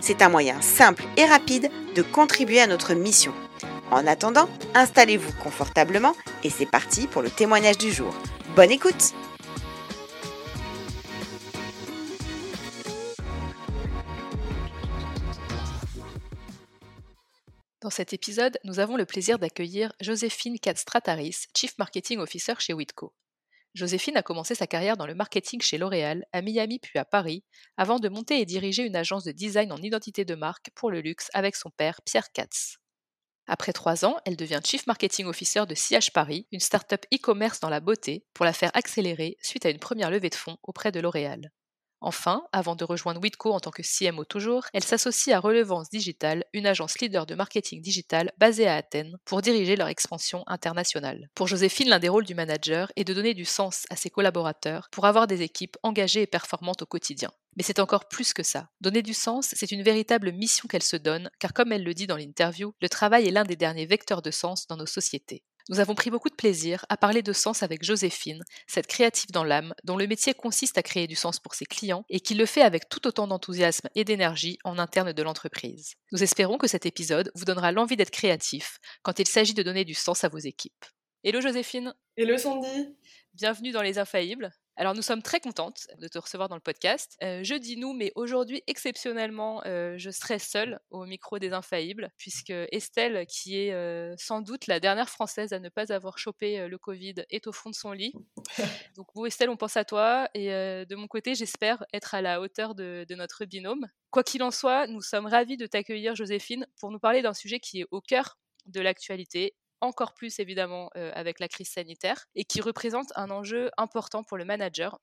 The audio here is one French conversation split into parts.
C'est un moyen simple et rapide de contribuer à notre mission. En attendant, installez-vous confortablement et c'est parti pour le témoignage du jour. Bonne écoute Dans cet épisode, nous avons le plaisir d'accueillir Joséphine Katstrataris, Chief Marketing Officer chez Witco. Joséphine a commencé sa carrière dans le marketing chez L'Oréal, à Miami puis à Paris, avant de monter et diriger une agence de design en identité de marque pour le luxe avec son père Pierre Katz. Après trois ans, elle devient Chief Marketing Officer de CH Paris, une start-up e-commerce dans la beauté, pour la faire accélérer suite à une première levée de fonds auprès de L'Oréal. Enfin, avant de rejoindre Witco en tant que CMO toujours, elle s'associe à Relevance Digital, une agence leader de marketing digital basée à Athènes, pour diriger leur expansion internationale. Pour Joséphine, l'un des rôles du manager est de donner du sens à ses collaborateurs pour avoir des équipes engagées et performantes au quotidien. Mais c'est encore plus que ça. Donner du sens, c'est une véritable mission qu'elle se donne, car comme elle le dit dans l'interview, le travail est l'un des derniers vecteurs de sens dans nos sociétés. Nous avons pris beaucoup de plaisir à parler de sens avec Joséphine, cette créative dans l'âme, dont le métier consiste à créer du sens pour ses clients et qui le fait avec tout autant d'enthousiasme et d'énergie en interne de l'entreprise. Nous espérons que cet épisode vous donnera l'envie d'être créatif quand il s'agit de donner du sens à vos équipes. Hello Joséphine Hello Sandy Bienvenue dans Les Infaillibles. Alors nous sommes très contentes de te recevoir dans le podcast. Euh, je dis nous, mais aujourd'hui exceptionnellement, euh, je serai seule au micro des Infaillibles, puisque Estelle, qui est euh, sans doute la dernière Française à ne pas avoir chopé le Covid, est au fond de son lit. Donc vous Estelle, on pense à toi, et de mon côté, j'espère être à la hauteur de, de notre binôme. Quoi qu'il en soit, nous sommes ravis de t'accueillir Joséphine pour nous parler d'un sujet qui est au cœur de l'actualité encore plus évidemment avec la crise sanitaire, et qui représente un enjeu important pour le manager,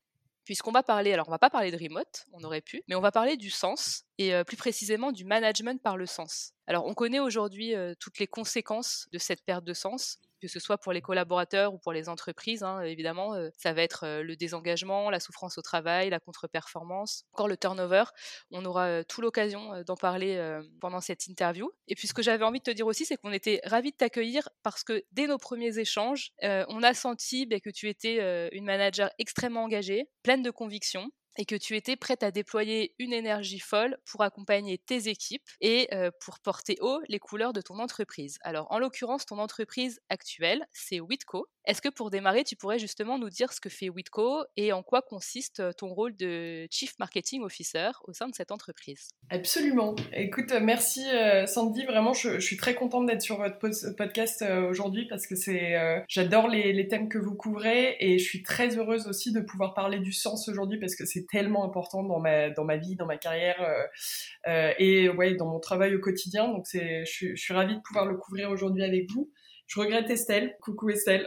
puisqu'on va parler, alors on va pas parler de remote, on aurait pu, mais on va parler du sens, et plus précisément du management par le sens. Alors on connaît aujourd'hui toutes les conséquences de cette perte de sens, que ce soit pour les collaborateurs ou pour les entreprises, hein, évidemment, ça va être le désengagement, la souffrance au travail, la contre-performance, encore le turnover. On aura tout l'occasion d'en parler pendant cette interview. Et puis ce que j'avais envie de te dire aussi, c'est qu'on était ravis de t'accueillir parce que dès nos premiers échanges, on a senti bah, que tu étais une manager extrêmement engagée, pleine de conviction, et que tu étais prête à déployer une énergie folle pour accompagner tes équipes et pour porter haut les couleurs de ton entreprise. Alors, en l'occurrence, ton entreprise actuelle, c'est Witco. Est-ce que pour démarrer, tu pourrais justement nous dire ce que fait Witco et en quoi consiste ton rôle de Chief Marketing Officer au sein de cette entreprise? Absolument. Écoute, merci Sandy. Vraiment, je, suis très contente d'être sur votre podcast aujourd'hui parce que c'est, j'adore les, thèmes que vous couvrez et je suis très heureuse aussi de pouvoir parler du sens aujourd'hui parce que c'est tellement important dans ma dans ma vie, dans ma carrière euh, euh, et ouais dans mon travail au quotidien. Donc c'est je, suis ravie de pouvoir le couvrir aujourd'hui avec vous. Je regrette Estelle. Coucou Estelle.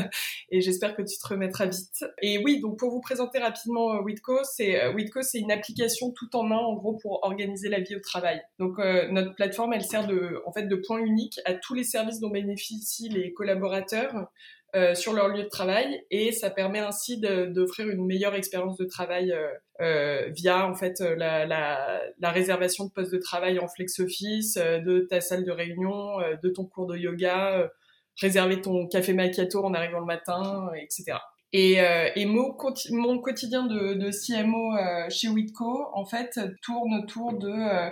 et j'espère que tu te remettras vite. Et oui, donc pour vous présenter rapidement euh, Witco, c'est euh, Witco, c'est une application tout en un en gros pour organiser la vie au travail. Donc euh, notre plateforme, elle sert de en fait de point unique à tous les services dont bénéficient les collaborateurs euh, sur leur lieu de travail et ça permet ainsi d'offrir une meilleure expérience de travail euh, euh, via en fait la, la, la, réservation de postes de travail en flex office, de ta salle de réunion, de ton cours de yoga, réserver ton café macchiato en arrivant le matin, etc. Et, et mon, quotidien de, CMO chez Witco, en fait, tourne autour de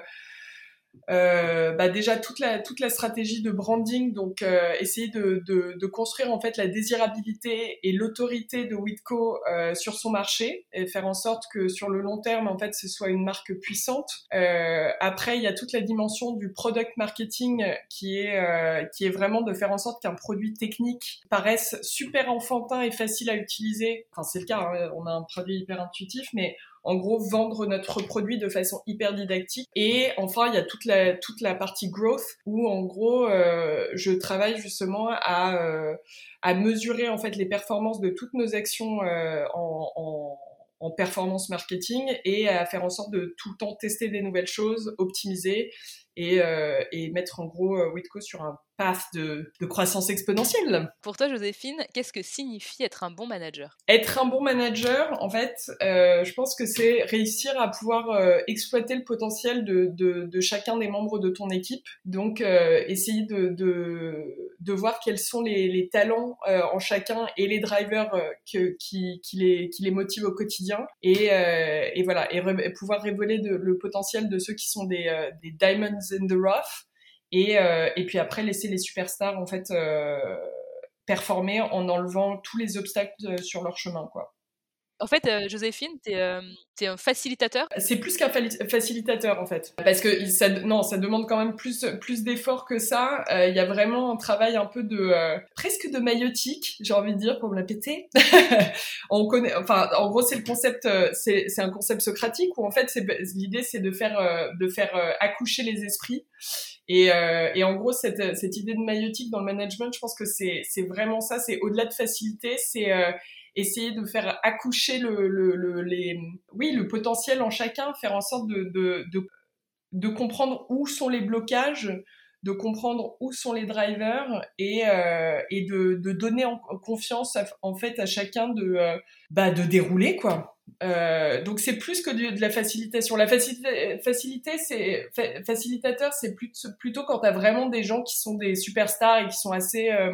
euh, bah déjà toute la toute la stratégie de branding, donc euh, essayer de, de, de, construire en fait la désirabilité et l'autorité de Witco euh, sur son marché et faire en sorte que sur le long terme en fait ce soit une marque puissante. Euh, après il y a toute la dimension du product marketing qui est euh, qui est vraiment de faire en sorte qu'un produit technique paraisse super enfantin et facile à utiliser. Enfin c'est le cas, hein, on a un produit hyper intuitif, mais en gros vendre notre produit de façon hyper didactique. Et enfin, il y a toute la toute la partie growth où en gros, euh, je travaille justement à euh, à mesurer en fait les performances de toutes nos actions euh, en, en en performance marketing et à faire en sorte de tout le temps tester des nouvelles choses, optimiser et, euh, et mettre en gros euh, Witco sur un path de, de, croissance exponentielle. Pour toi, Joséphine, qu'est-ce que signifie être un bon manager? Être un bon manager, en fait, euh, je pense que c'est réussir à pouvoir euh, exploiter le potentiel de, de, de, chacun des membres de ton équipe. Donc, euh, essayer de, voir quels sont les, les talents en chacun et les drivers que, qui, qui, les, qui les motivent au quotidien. Et, et voilà, et, et pouvoir révéler le potentiel de ceux qui sont des, des diamonds in the rough et, euh, et puis après laisser les superstars en fait euh, performer en enlevant tous les obstacles euh, sur leur chemin quoi. En fait, euh, Joséphine, tu es, euh, un facilitateur C'est plus qu'un facilitateur, en fait. Parce que ça, non, ça demande quand même plus, plus d'efforts que ça. Il y a vraiment un travail un peu de... presque de maïotique, j'ai envie de dire, pour me la péter. On connaît... Enfin, en gros, c'est le concept... c'est un concept socratique où, en fait, l'idée, c'est de faire, de faire accoucher les esprits. Et, euh, et, en gros, cette, cette idée de maïotique dans le management, je pense que c'est vraiment ça. C'est au-delà de facilité, c'est euh, essayer de faire accoucher le, le, le, les, oui, le potentiel en chacun, faire en sorte de, de, de, de comprendre où sont les blocages, de comprendre où sont les drivers et, euh, et de, de donner en confiance en fait à chacun de, euh, bah, de dérouler quoi. Euh, donc c'est plus que de, la facilitation. La facilité, c'est facilitateur, c'est plutôt quand tu as vraiment des gens qui sont des superstars et qui sont assez, euh,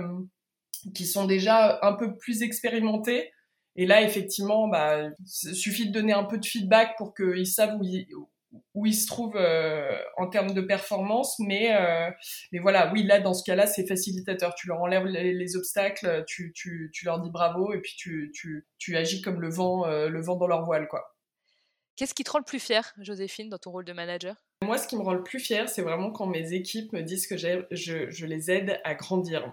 qui sont déjà un peu plus expérimentés. Et là, effectivement, bah, suffit de donner un peu de feedback pour qu'ils savent où où ils se trouvent euh, en termes de performance, mais euh, mais voilà, oui, là dans ce cas-là, c'est facilitateur. Tu leur enlèves les, obstacles, tu, tu, tu leur dis bravo et puis tu, tu, tu agis comme le vent euh, le vent dans leur voile, quoi. Qu'est-ce qui te rend le plus fier, Joséphine, dans ton rôle de manager? Moi, ce qui me rend le plus fier, c'est vraiment quand mes équipes me disent que je, je les aide à grandir.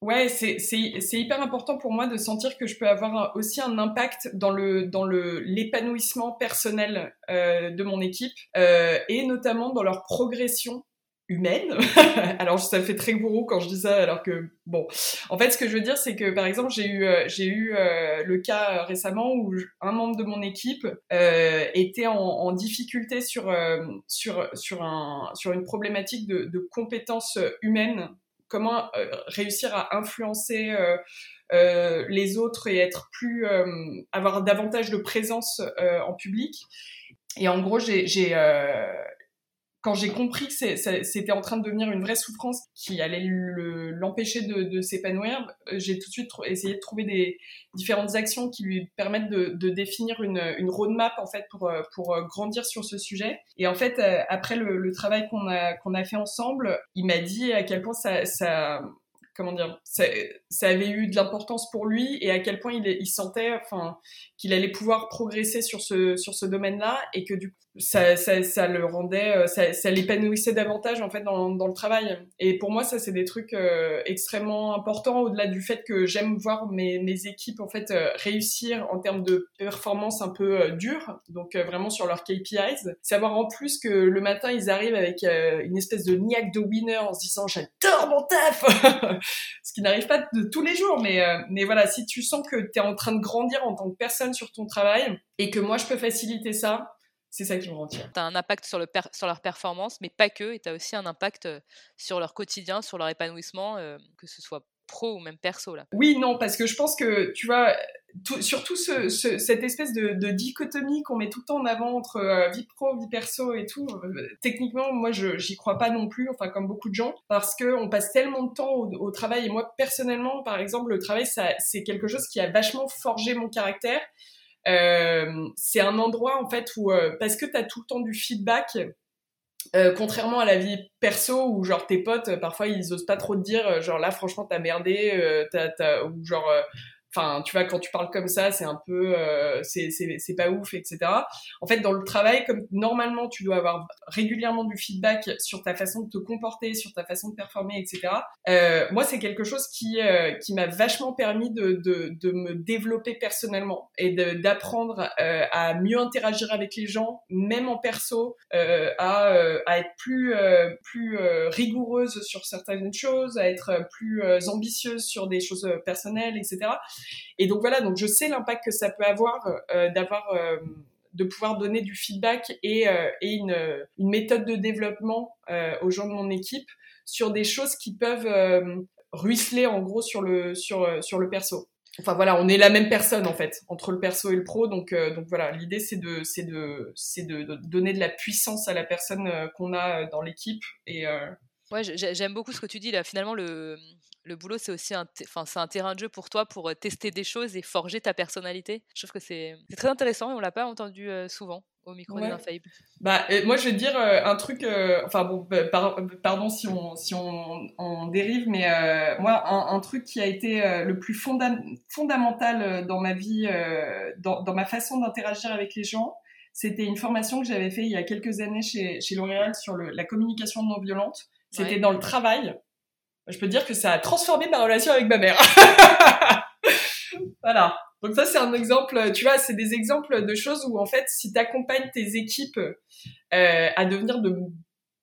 Ouais, c'est c'est hyper important pour moi de sentir que je peux avoir aussi un impact dans le dans le l'épanouissement personnel euh, de mon équipe euh, et notamment dans leur progression humaine. alors ça fait très gourou quand je dis ça, alors que bon, en fait ce que je veux dire c'est que par exemple j'ai eu euh, j'ai eu euh, le cas récemment où un membre de mon équipe euh, était en, en, difficulté sur sur sur un sur une problématique de, de compétences humaines comment euh, réussir à influencer euh, euh, les autres et être plus avoir davantage de présence en public. Et en gros, j'ai quand j'ai compris que c'était en train de devenir une vraie souffrance qui allait l'empêcher de, s'épanouir, j'ai tout de suite essayé de trouver des différentes actions qui lui permettent de, définir une, une, roadmap en fait pour, pour grandir sur ce sujet. Et en fait, après le, travail qu'on a, qu'on a fait ensemble, il m'a dit à quel point ça, comment dire, ça, avait eu de l'importance pour lui et à quel point il, sentait, qu'il allait pouvoir progresser sur ce sur ce domaine-là et que du coup ça, ça, ça le rendait, euh, ça, ça l'épanouissait davantage en fait dans, dans le travail. Et pour moi, ça c'est des trucs euh, extrêmement importants au-delà du fait que j'aime voir mes, mes équipes en fait euh, réussir en termes de performance un peu dure, donc vraiment sur leurs KPIs. Savoir en plus que le matin ils arrivent avec une espèce de niaque de winner en se disant j'adore mon taf ce qui n'arrive pas de tous les jours. Mais, euh, mais voilà, si tu sens que tu es en train de grandir en tant que personne sur ton travail et que moi, je peux faciliter ça, c'est ça qui me retient. Tu as un impact sur, le sur leur performance, mais pas que. Et tu as aussi un impact sur leur quotidien, sur leur épanouissement, euh, que ce soit pro ou même perso là. Oui, non, parce que je pense que, tu vois, surtout ce, cette espèce de, dichotomie qu'on met tout le temps en avant entre euh, vie pro, vie perso et tout, techniquement, moi, je j'y crois pas non plus, enfin, comme beaucoup de gens, parce qu'on passe tellement de temps au, travail. Et moi, personnellement, par exemple, le travail, c'est quelque chose qui a vachement forgé mon caractère. Euh, c'est un endroit en fait où euh, parce que tu as tout le temps du feedback euh, contrairement à la vie perso où genre tes potes parfois ils osent pas trop te dire genre là franchement t'as merdé t'as, ou genre Enfin, tu vois, quand tu parles comme ça, c'est un peu, euh, c'est pas ouf, etc. En fait, dans le travail, comme normalement, tu dois avoir régulièrement du feedback sur ta façon de te comporter, sur ta façon de performer, etc. Euh, moi, c'est quelque chose qui euh, qui m'a vachement permis de, de, de me développer personnellement et d'apprendre euh, à mieux interagir avec les gens, même en perso, euh, à, à être plus plus rigoureuse sur certaines choses, à être plus ambitieuse sur des choses personnelles, etc. Et donc voilà, donc je sais l'impact que ça peut avoir euh, d'avoir euh, de pouvoir donner du feedback et, euh, une, méthode de développement aux gens de mon équipe sur des choses qui peuvent ruisseler en gros sur le sur sur le perso. Enfin voilà, on est la même personne en fait entre le perso et le pro, donc donc voilà, l'idée c'est de c'est de c'est donner de la puissance à la personne qu'on a dans l'équipe et Ouais, j'aime beaucoup ce que tu dis là. Finalement, le, le boulot, c'est aussi un, enfin, c'est un terrain de jeu pour toi pour tester des choses et forger ta personnalité. Je trouve que c'est très intéressant et on l'a pas entendu souvent au micro des infaillibles. Bah, moi, je vais te dire un truc. enfin bon, bah, pardon si on si on, on dérive, mais moi, un, truc qui a été le plus fondamental dans ma vie, dans, dans ma façon d'interagir avec les gens, c'était une formation que j'avais fait il y a quelques années chez, chez L'Oréal sur le, la communication non violente. C'était dans le travail. Je peux dire que ça a transformé ma relation avec ma mère. voilà. Donc ça, c'est un exemple, tu vois, c'est des exemples de choses où, en fait, si tu accompagnes tes équipes euh, à devenir de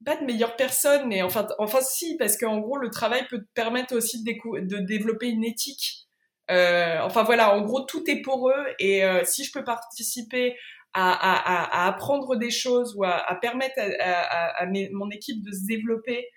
pas de meilleures personnes, mais enfin, enfin si, parce qu'en gros, le travail peut te permettre aussi de, développer une éthique. Euh, enfin voilà, en gros, tout est pour eux. Et euh, si je peux participer à, à, à, apprendre des choses ou à, à permettre à, mon équipe de se développer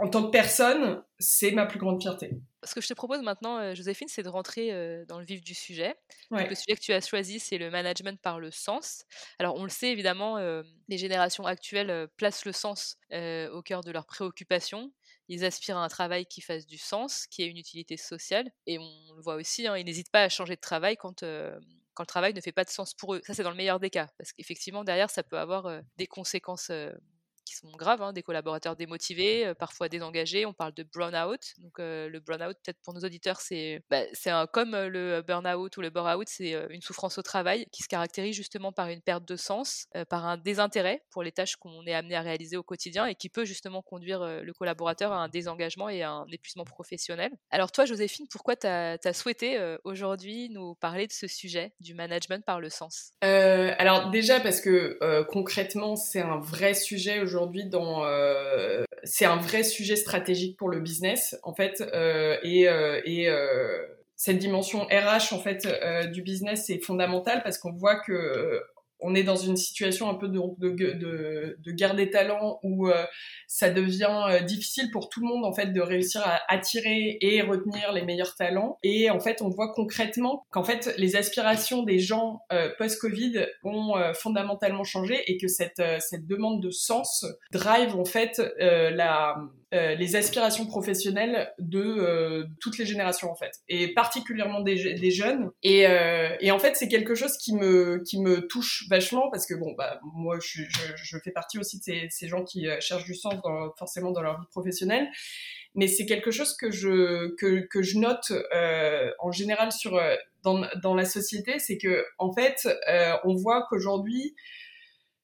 en tant que personne, c'est ma plus grande fierté. Ce que je te propose maintenant, euh, Joséphine, c'est de rentrer euh, dans le vif du sujet. le sujet que tu as choisi, c'est le management par le sens. Alors, on le sait évidemment, euh, les générations actuelles placent le sens au cœur de leurs préoccupations. Ils aspirent à un travail qui fasse du sens, qui ait une utilité sociale. Et on le voit aussi, hein, ils n'hésitent pas à changer de travail quand, quand le travail ne fait pas de sens pour eux. Ça, c'est dans le meilleur des cas, parce qu'effectivement, derrière, ça peut avoir des conséquences qui sont graves, hein, des collaborateurs démotivés, euh, parfois désengagés. On parle de burn-out. Donc euh, le burn-out, peut-être pour nos auditeurs, c'est bah, comme euh, le burn-out ou le bore-out, c'est une souffrance au travail qui se caractérise justement par une perte de sens, par un désintérêt pour les tâches qu'on est amené à réaliser au quotidien et qui peut justement conduire le collaborateur à un désengagement et à un épuisement professionnel. Alors toi, Joséphine, pourquoi tu as, souhaité aujourd'hui nous parler de ce sujet du management par le sens? Alors déjà parce que concrètement, c'est un vrai sujet aujourd'hui euh, c'est un vrai sujet stratégique pour le business en fait euh, et, euh, et cette dimension RH en fait du business est fondamentale parce qu'on voit que on est dans une situation un peu de, de, de, de guerre des talents où euh, ça devient euh, difficile pour tout le monde en fait de réussir à attirer et retenir les meilleurs talents. Et en fait, on voit concrètement qu'en fait les aspirations des gens euh, post-Covid ont fondamentalement changé et que cette cette demande de sens drive en fait la euh, les aspirations professionnelles de euh, toutes les générations en fait, et particulièrement des, jeunes. Et, euh, et, en fait, c'est quelque chose qui me qui me touche vachement parce que bon, bah moi, je, je, fais partie aussi de ces, ces gens qui cherchent du sens forcément dans leur vie professionnelle. Mais c'est quelque chose que je que, que je note en général sur dans, dans la société, c'est que en fait, on voit qu'aujourd'hui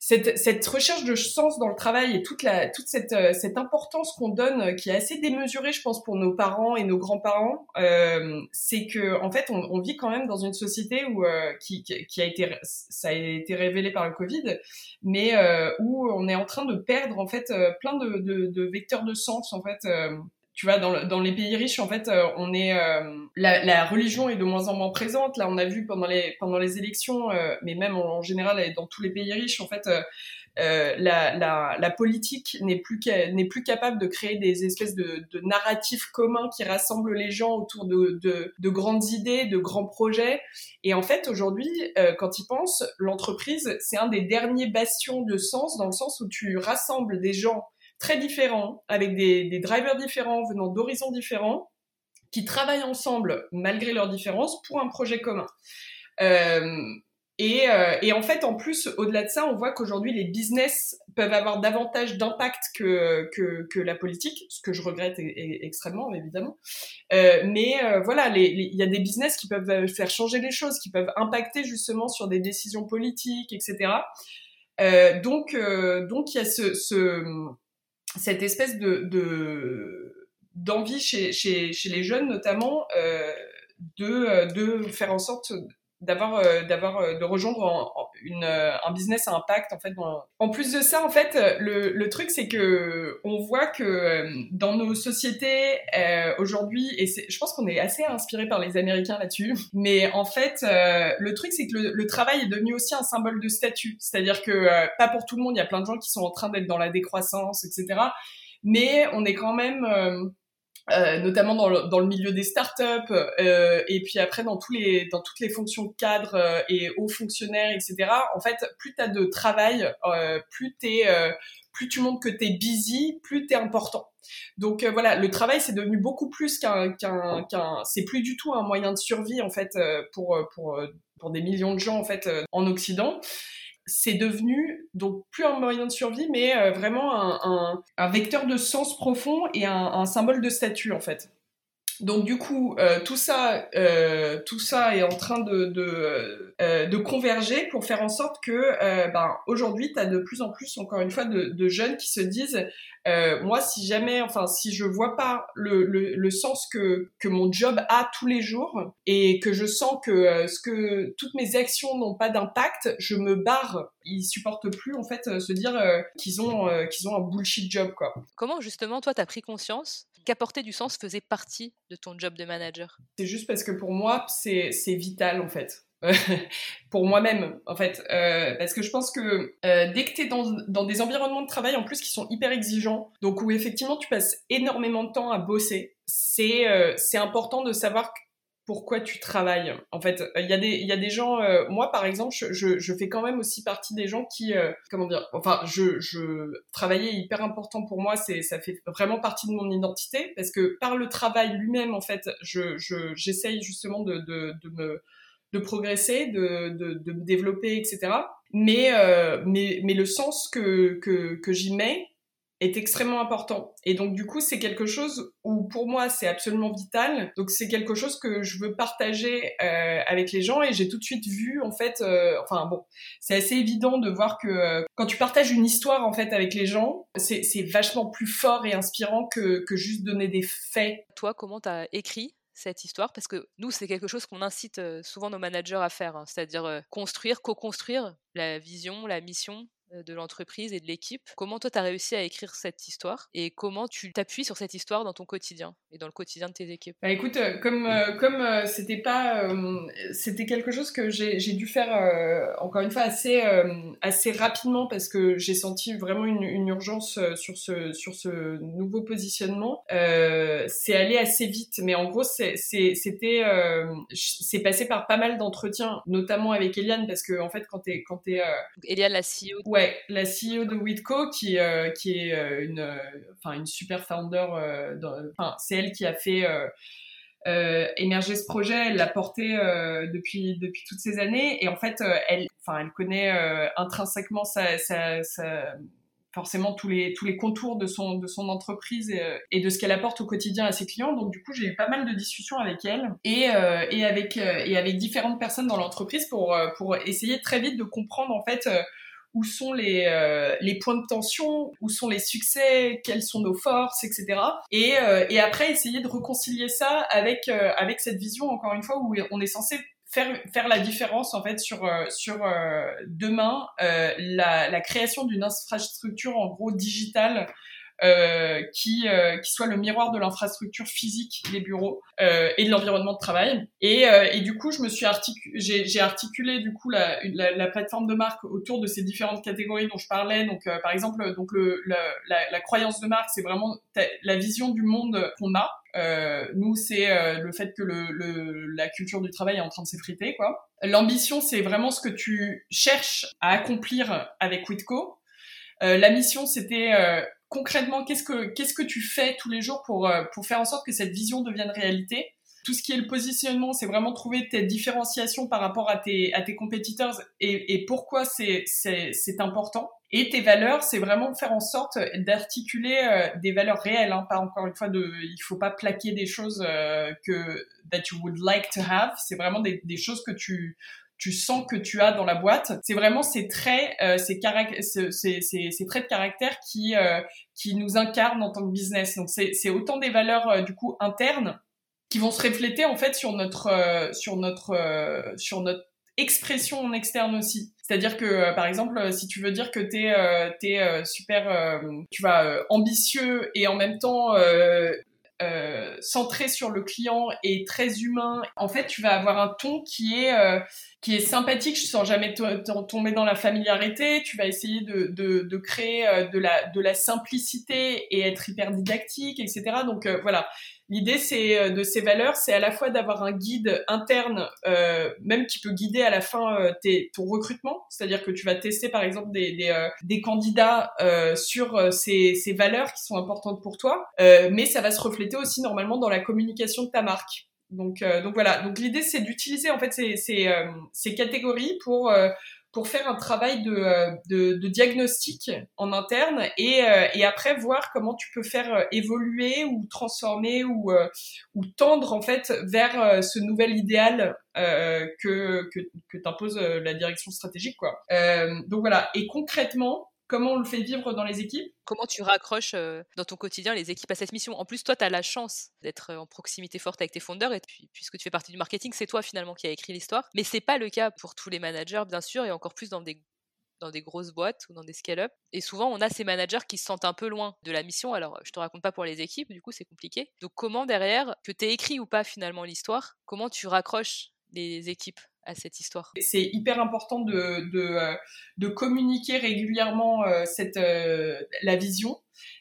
cette, cette, recherche de sens dans le travail et toute, la, toute cette, euh, cette importance qu'on donne, euh, qui est assez démesurée, je pense, pour nos parents et nos grands-parents, euh, c'est que en fait, on, on, vit quand même dans une société où euh, qui, qui, a été, ça a été révélé par le Covid, mais où on est en train de perdre en fait plein de, de, de vecteurs de sens en fait tu vois, dans, dans, les pays riches, en fait, on est la, la, religion est de moins en moins présente. Là, on a vu pendant les pendant les élections, mais même en, général dans tous les pays riches, en fait, euh, la, la, la, politique n'est plus, n'est plus capable de créer des espèces de, de, narratifs communs qui rassemblent les gens autour de, de, de grandes idées, de grands projets. Et en fait, aujourd'hui, euh, quand ils pensent, l'entreprise, c'est un des derniers bastions de sens, dans le sens où tu rassembles des gens très différents, avec des, drivers différents, venant d'horizons différents, qui travaillent ensemble malgré leurs différences pour un projet commun. Euh, et, euh, et, en fait, en plus, au-delà de ça, on voit qu'aujourd'hui, les business peuvent avoir davantage d'impact que, que, la politique, ce que je regrette extrêmement, évidemment. Euh, mais voilà, il y a des business qui peuvent faire changer les choses, qui peuvent impacter justement sur des décisions politiques, etc. Donc, donc il y a ce, cette espèce de, de d'envie chez, chez, chez les jeunes, notamment, de, de faire en sorte d'avoir euh, d'avoir euh, de rejoindre une, euh, un business à impact en fait en plus de ça en fait le, le truc c'est que on voit que dans nos sociétés aujourd'hui et je pense qu'on est assez inspiré par les américains là-dessus mais en fait le truc c'est que le, le, travail est devenu aussi un symbole de statut. C'est-à-dire que pas pour tout le monde il y a plein de gens qui sont en train d'être dans la décroissance etc mais on est quand même euh, notamment dans le, dans le, milieu des startups euh, et puis après dans tous les dans toutes les fonctions cadres euh, et hauts fonctionnaires etc en fait plus tu as de travail euh, plus t'es euh, plus tu montres que tu es busy plus tu es important. Donc voilà le travail c'est devenu beaucoup plus qu'un qu'un qu'un c'est plus du tout un moyen de survie en fait pour pour pour des millions de gens en fait en occident c'est devenu donc plus un moyen de survie, mais euh, vraiment un, vecteur de sens profond et un, un, symbole de statut en fait. Donc du coup, euh, tout ça, euh, tout ça est en train de de, euh, de converger pour faire en sorte que, euh, ben aujourd'hui, tu as de plus en plus, encore une fois, de, de jeunes qui se disent, moi, si jamais, enfin, si je vois pas le, le, le, sens que que mon job a tous les jours et que je sens que ce que toutes mes actions n'ont pas d'impact, je me barre. Ils supportent plus en fait se dire qu'ils ont qu'ils ont un bullshit job quoi. Comment justement toi t'as pris conscience qu'apporter du sens faisait partie de ton job de manager? C'est juste parce que pour moi, c'est vital en fait. pour moi-même en fait euh, parce que je pense que euh, dès que tu es dans, des environnements de travail en plus qui sont hyper exigeants donc où effectivement tu passes énormément de temps à bosser c'est euh, important de savoir pourquoi tu travailles. En fait, il y a des, il y a des gens, euh, moi par exemple, je, je, fais quand même aussi partie des gens qui, euh, comment dire, enfin, je, je travailler hyper important pour moi, c'est, ça fait vraiment partie de mon identité parce que par le travail lui-même, en fait, je, je, j'essaye justement de, de, de me, de progresser, de, de, de me développer, etc. Mais, euh, mais, mais le sens que, que, que j'y mets, est extrêmement important. Et donc du coup, c'est quelque chose où pour moi c'est absolument vital. Donc c'est quelque chose que je veux partager euh, avec les gens et j'ai tout de suite vu en fait, euh, enfin bon, c'est assez évident de voir que euh, quand tu partages une histoire en fait avec les gens, c'est vachement plus fort et inspirant que, que juste donner des faits. Toi, comment t'as écrit cette histoire? Parce que nous, c'est quelque chose qu'on incite souvent nos managers à faire, hein. c'est-à-dire construire, co-construire la vision, la mission de l'entreprise et de l'équipe. Comment toi, tu as réussi à écrire cette histoire et comment tu t'appuies sur cette histoire dans ton quotidien et dans le quotidien de tes équipes? Bah, Écoute, euh, comme euh, comme c'était pas c'était quelque chose que j'ai dû faire encore une fois assez assez rapidement parce que j'ai senti vraiment une, une, urgence sur ce sur ce nouveau positionnement. c'est allé assez vite, mais en gros c'était c'est passé par pas mal d'entretiens, notamment avec Eliane parce que en fait quand t'es quand t'es Eliane la CEO ouais la CEO de Witco, qui, euh, qui est euh, une, euh, enfin, une super founder. Enfin, c'est elle qui a fait émerger ce projet. Elle l'a porté depuis depuis toutes ces années. Et en fait, elle, enfin, elle connaît intrinsèquement forcément tous les tous les contours de son de son entreprise et, de ce qu'elle apporte au quotidien à ses clients. Donc du coup, j'ai eu pas mal de discussions avec elle et et avec et avec différentes personnes dans l'entreprise pour pour essayer très vite de comprendre en fait où sont les, euh, les points de tension, où sont les succès, quelles sont nos forces, etc. Et, euh, et après essayer de réconcilier ça avec euh, avec cette vision encore une fois où on est censé faire faire la différence en fait sur sur demain la, la création d'une infrastructure en gros digitale euh, qui, euh, qui soit le miroir de l'infrastructure physique des bureaux euh, et de l'environnement de travail. Et, euh, et, du coup, je me suis articulé, j'ai articulé du coup la, la, la, plateforme de marque autour de ces différentes catégories dont je parlais. Donc, par exemple, donc le, la, la, croyance de marque, c'est vraiment la vision du monde qu'on a. Euh, nous, c'est le fait que le, le, la culture du travail est en train de s'effriter, quoi. L'ambition, c'est vraiment ce que tu cherches à accomplir avec Witco. Euh, la mission, c'était euh, concrètement qu'est-ce que qu'est-ce que tu fais tous les jours pour euh, pour faire en sorte que cette vision devienne réalité? Tout ce qui est le positionnement, c'est vraiment trouver tes différenciations par rapport à tes à tes compétiteurs et, et pourquoi c'est c'est c'est important. Et tes valeurs, c'est vraiment faire en sorte d'articuler des valeurs réelles, hein, pas encore une fois de, il faut pas plaquer des choses que that you would like to have. C'est vraiment des, des choses que tu tu sens que tu as dans la boîte. C'est vraiment ces traits, euh, ces, ces, ces, ces, traits de caractère qui, euh, qui nous incarnent en tant que business. Donc c'est autant des valeurs euh, du coup internes qui vont se refléter en fait sur notre euh, sur notre euh, sur notre expression en externe aussi. C'est-à-dire que par exemple, si tu veux dire que tu es, super tu vas ambitieux et en même temps euh, centré sur le client et très humain, en fait, tu vas avoir un ton qui est euh, qui est sympathique. Je sens jamais tomber dans la familiarité. Tu vas essayer de, de, de créer euh, de la de la simplicité et être hyper didactique, etc. Donc voilà, L'idée, c'est euh, de ces valeurs, c'est à la fois d'avoir un guide interne, euh, même qui peut guider à la fin euh, tes, ton recrutement, c'est-à-dire que tu vas tester par exemple des, des, euh, des candidats euh, sur ces, ces, valeurs qui sont importantes pour toi, mais ça va se refléter aussi normalement dans la communication de ta marque. Donc, donc voilà. Donc l'idée, c'est d'utiliser en fait ces, ces, ces catégories pour pour faire un travail de, euh, de, de diagnostic en interne et, euh, et, après voir comment tu peux faire euh, évoluer ou transformer ou, ou tendre en fait vers ce nouvel idéal euh, que, que, que t'impose la direction stratégique quoi. Euh, donc voilà. Et concrètement, comment on le fait vivre dans les équipes. Comment tu raccroches euh, dans ton quotidien les équipes à cette mission? En plus, toi, tu as la chance d'être euh, en proximité forte avec tes fondeurs, et puis, puisque tu fais partie du marketing, c'est toi finalement qui as écrit l'histoire. Mais c'est pas le cas pour tous les managers, bien sûr, et encore plus dans des dans des grosses boîtes ou dans des scale-up. Et souvent, on a ces managers qui se sentent un peu loin de la mission. Alors, je te raconte pas pour les équipes, du coup, c'est compliqué. Donc, comment derrière, que tu écrit ou pas finalement l'histoire, comment tu raccroches les équipes? À cette histoire. C'est hyper important de, de, euh, de communiquer régulièrement euh, cette, euh, la vision.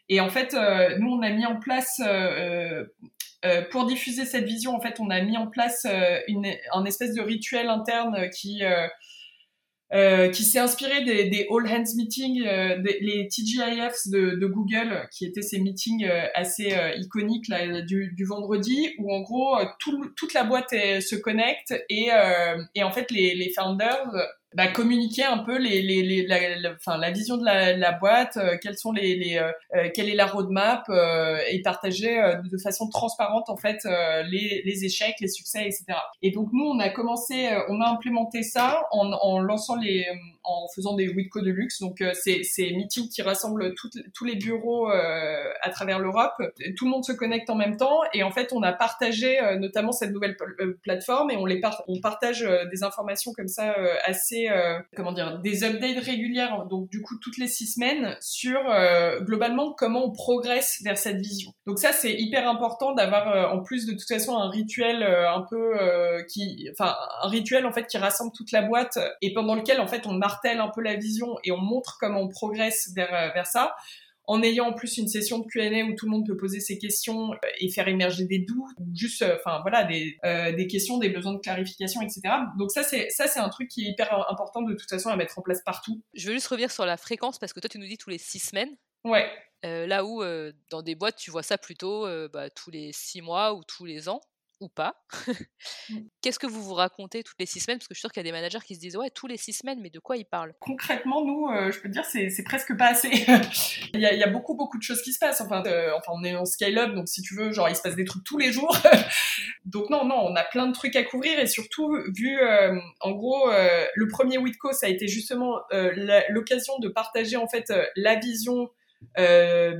Et en fait, nous, on a mis en place, pour diffuser cette vision, en fait, on a mis en place une, un espèce de rituel interne qui euh, qui s'est inspiré des, des, all hands meetings, euh, des, les TGIFs de, de, Google, qui étaient ces meetings euh, assez euh, iconiques là, du, du, vendredi, où en gros tout, toute la boîte se connecte et, et en fait les, les founders bah, communiquer un peu les, les, les la, la, enfin, la vision de la, la boîte, euh, quelles sont les, les euh, quelle est la roadmap euh, et partager de façon transparente en fait les, les échecs, les succès, etc. Et donc nous on a commencé, on a implémenté ça en, en lançant les en faisant des Witco de luxe. Donc, euh, c'est ces meetings qui rassemblent tous les bureaux euh, à travers l'Europe. Tout le monde se connecte en même temps. Et en fait, on a partagé euh, notamment cette nouvelle plateforme et on, les on partage des informations comme ça assez, comment dire, des updates régulières. Donc, du coup, toutes les six semaines sur globalement comment on progresse vers cette vision. Donc ça, c'est hyper important d'avoir en plus de toute façon un rituel un peu qui, enfin, un rituel en fait qui rassemble toute la boîte et pendant lequel en fait on marche martèle un peu la vision et on montre comment on progresse vers, euh, vers ça. En ayant en plus une session de Q&A où tout le monde peut poser ses questions euh, et faire émerger des doutes ou juste euh, enfin voilà des, des questions des besoins de clarification etc donc ça c'est ça c'est un truc qui est hyper important de toute façon à mettre en place partout. Je veux juste revenir sur la fréquence parce que toi tu nous dis tous les six semaines. Ouais. Là où dans des boîtes tu vois ça plutôt bah, tous les six mois ou tous les ans ou pas. Mmh. Qu'est-ce que vous vous racontez toutes les six semaines? Parce que je suis sûre qu'il y a des managers qui se disent ouais, tous les six semaines, mais de quoi ils parlent? Concrètement, nous, euh, je peux te dire, c'est presque pas assez. il, y a, il, y a, beaucoup, beaucoup de choses qui se passent. Enfin, euh, enfin on est en scale-up, donc si tu veux, genre, il se passe des trucs tous les jours. donc non, non, on a plein de trucs à couvrir et surtout, vu, euh, en gros, le premier Witco, ça a été justement l'occasion de partager en fait la vision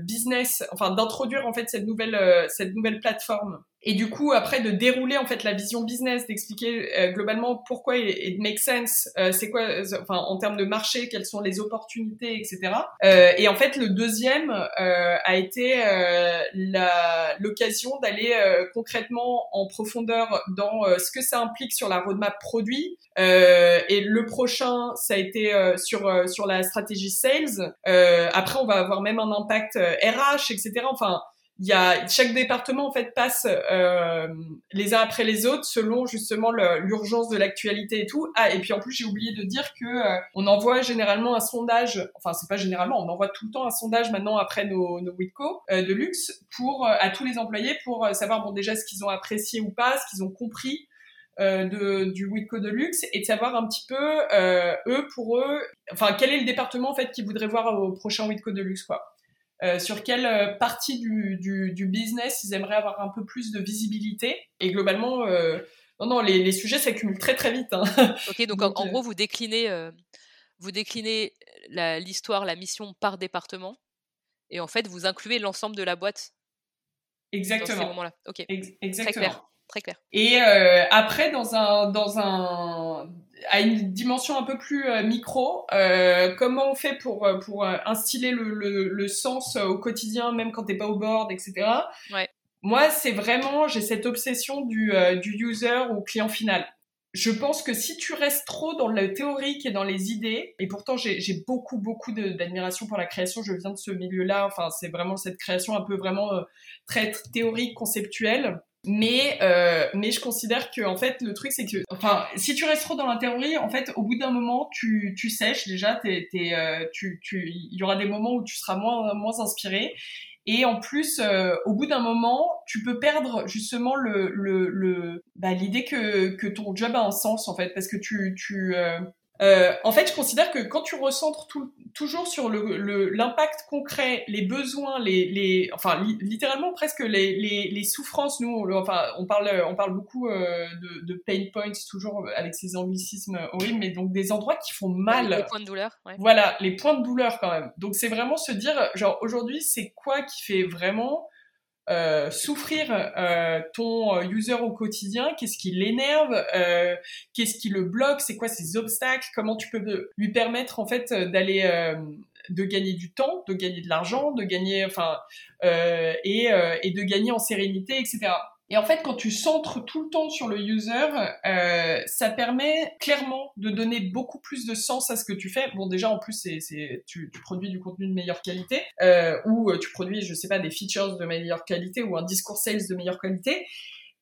business, enfin d'introduire en fait cette nouvelle, cette nouvelle plateforme et du coup après de dérouler en fait la vision business, d'expliquer euh, globalement pourquoi it, make sense, euh, c'est quoi, euh, enfin en termes de marché, quelles sont les opportunités, etc. et en fait le deuxième a été l'occasion d'aller concrètement en profondeur dans ce que ça implique sur la roadmap produit. et le prochain, ça a été sur sur la stratégie sales. après, on va avoir même un impact RH, etc. Enfin, il y a chaque département en fait passe euh, les uns après les autres selon justement l'urgence de l'actualité et tout. Ah et puis en plus j'ai oublié de dire que euh, on envoie généralement un sondage, enfin c'est pas généralement, on envoie tout le temps un sondage maintenant après nos nos Witco euh, de luxe pour euh, à tous les employés pour savoir bon déjà ce qu'ils ont apprécié ou pas, ce qu'ils ont compris de, du Witco de luxe et de savoir un petit peu eux pour eux, enfin quel est le département en fait qu'ils voudraient voir au prochain Witco de luxe quoi. Euh, sur quelle euh, partie du, du, du, business ils aimeraient avoir un peu plus de visibilité. Et globalement, euh, non, non, les, les sujets s'accumulent très très vite. Hein. Ok, donc, en, gros, vous déclinez, vous déclinez l'histoire, la, mission par département, et en fait, vous incluez l'ensemble de la boîte. Exactement. Dans ces moments-là. Ok. exactement. Très clair. Très clair. Et après, dans un, dans un, à une dimension un peu plus euh, micro. Euh, comment on fait pour euh, pour instiller le, le, le, sens au quotidien, même quand t'es pas au board, etc. Ouais. Moi, c'est vraiment j'ai cette obsession du du user au client final. Je pense que si tu restes trop dans le théorique et dans les idées, et pourtant j'ai beaucoup beaucoup d'admiration pour la création, je viens de ce milieu-là, enfin c'est vraiment cette création un peu vraiment très théorique, conceptuelle. Mais euh, mais je considère que en fait le truc c'est que enfin si tu restes trop dans la théorie en fait au bout d'un moment tu tu sèches déjà t'es t'es euh, tu tu il y aura des moments où tu seras moins moins inspiré. Et en plus euh, au bout d'un moment tu peux perdre justement le le le bah, l'idée que que ton job a un sens en fait. Parce que tu tu euh, euh, en fait, je considère que quand tu recentres tout, toujours sur l'impact le, concret, les besoins, les, les enfin littéralement presque les, les, les, souffrances. Nous, on, enfin, on parle, on parle beaucoup euh, de, de, pain points toujours avec ces anglicismes horribles, mais donc des endroits qui font mal. Les points de douleur. Ouais. Voilà, les points de douleur quand même. Donc c'est vraiment se dire, genre aujourd'hui, c'est quoi qui fait vraiment euh, souffrir euh, ton euh, user au quotidien, qu'est-ce qui l'énerve, qu'est-ce qui le bloque, c'est quoi ses obstacles, comment tu peux lui permettre en fait d'aller de gagner du temps, de gagner de l'argent, de gagner enfin et de gagner en sérénité, etc. Et en fait, quand tu centres tout le temps sur le user, euh, ça permet clairement de donner beaucoup plus de sens à ce que tu fais. Bon, déjà, en plus, c'est, c'est tu, tu, produis du contenu de meilleure qualité, euh, ou euh, tu produis, je sais pas, des features de meilleure qualité, ou un discours sales de meilleure qualité.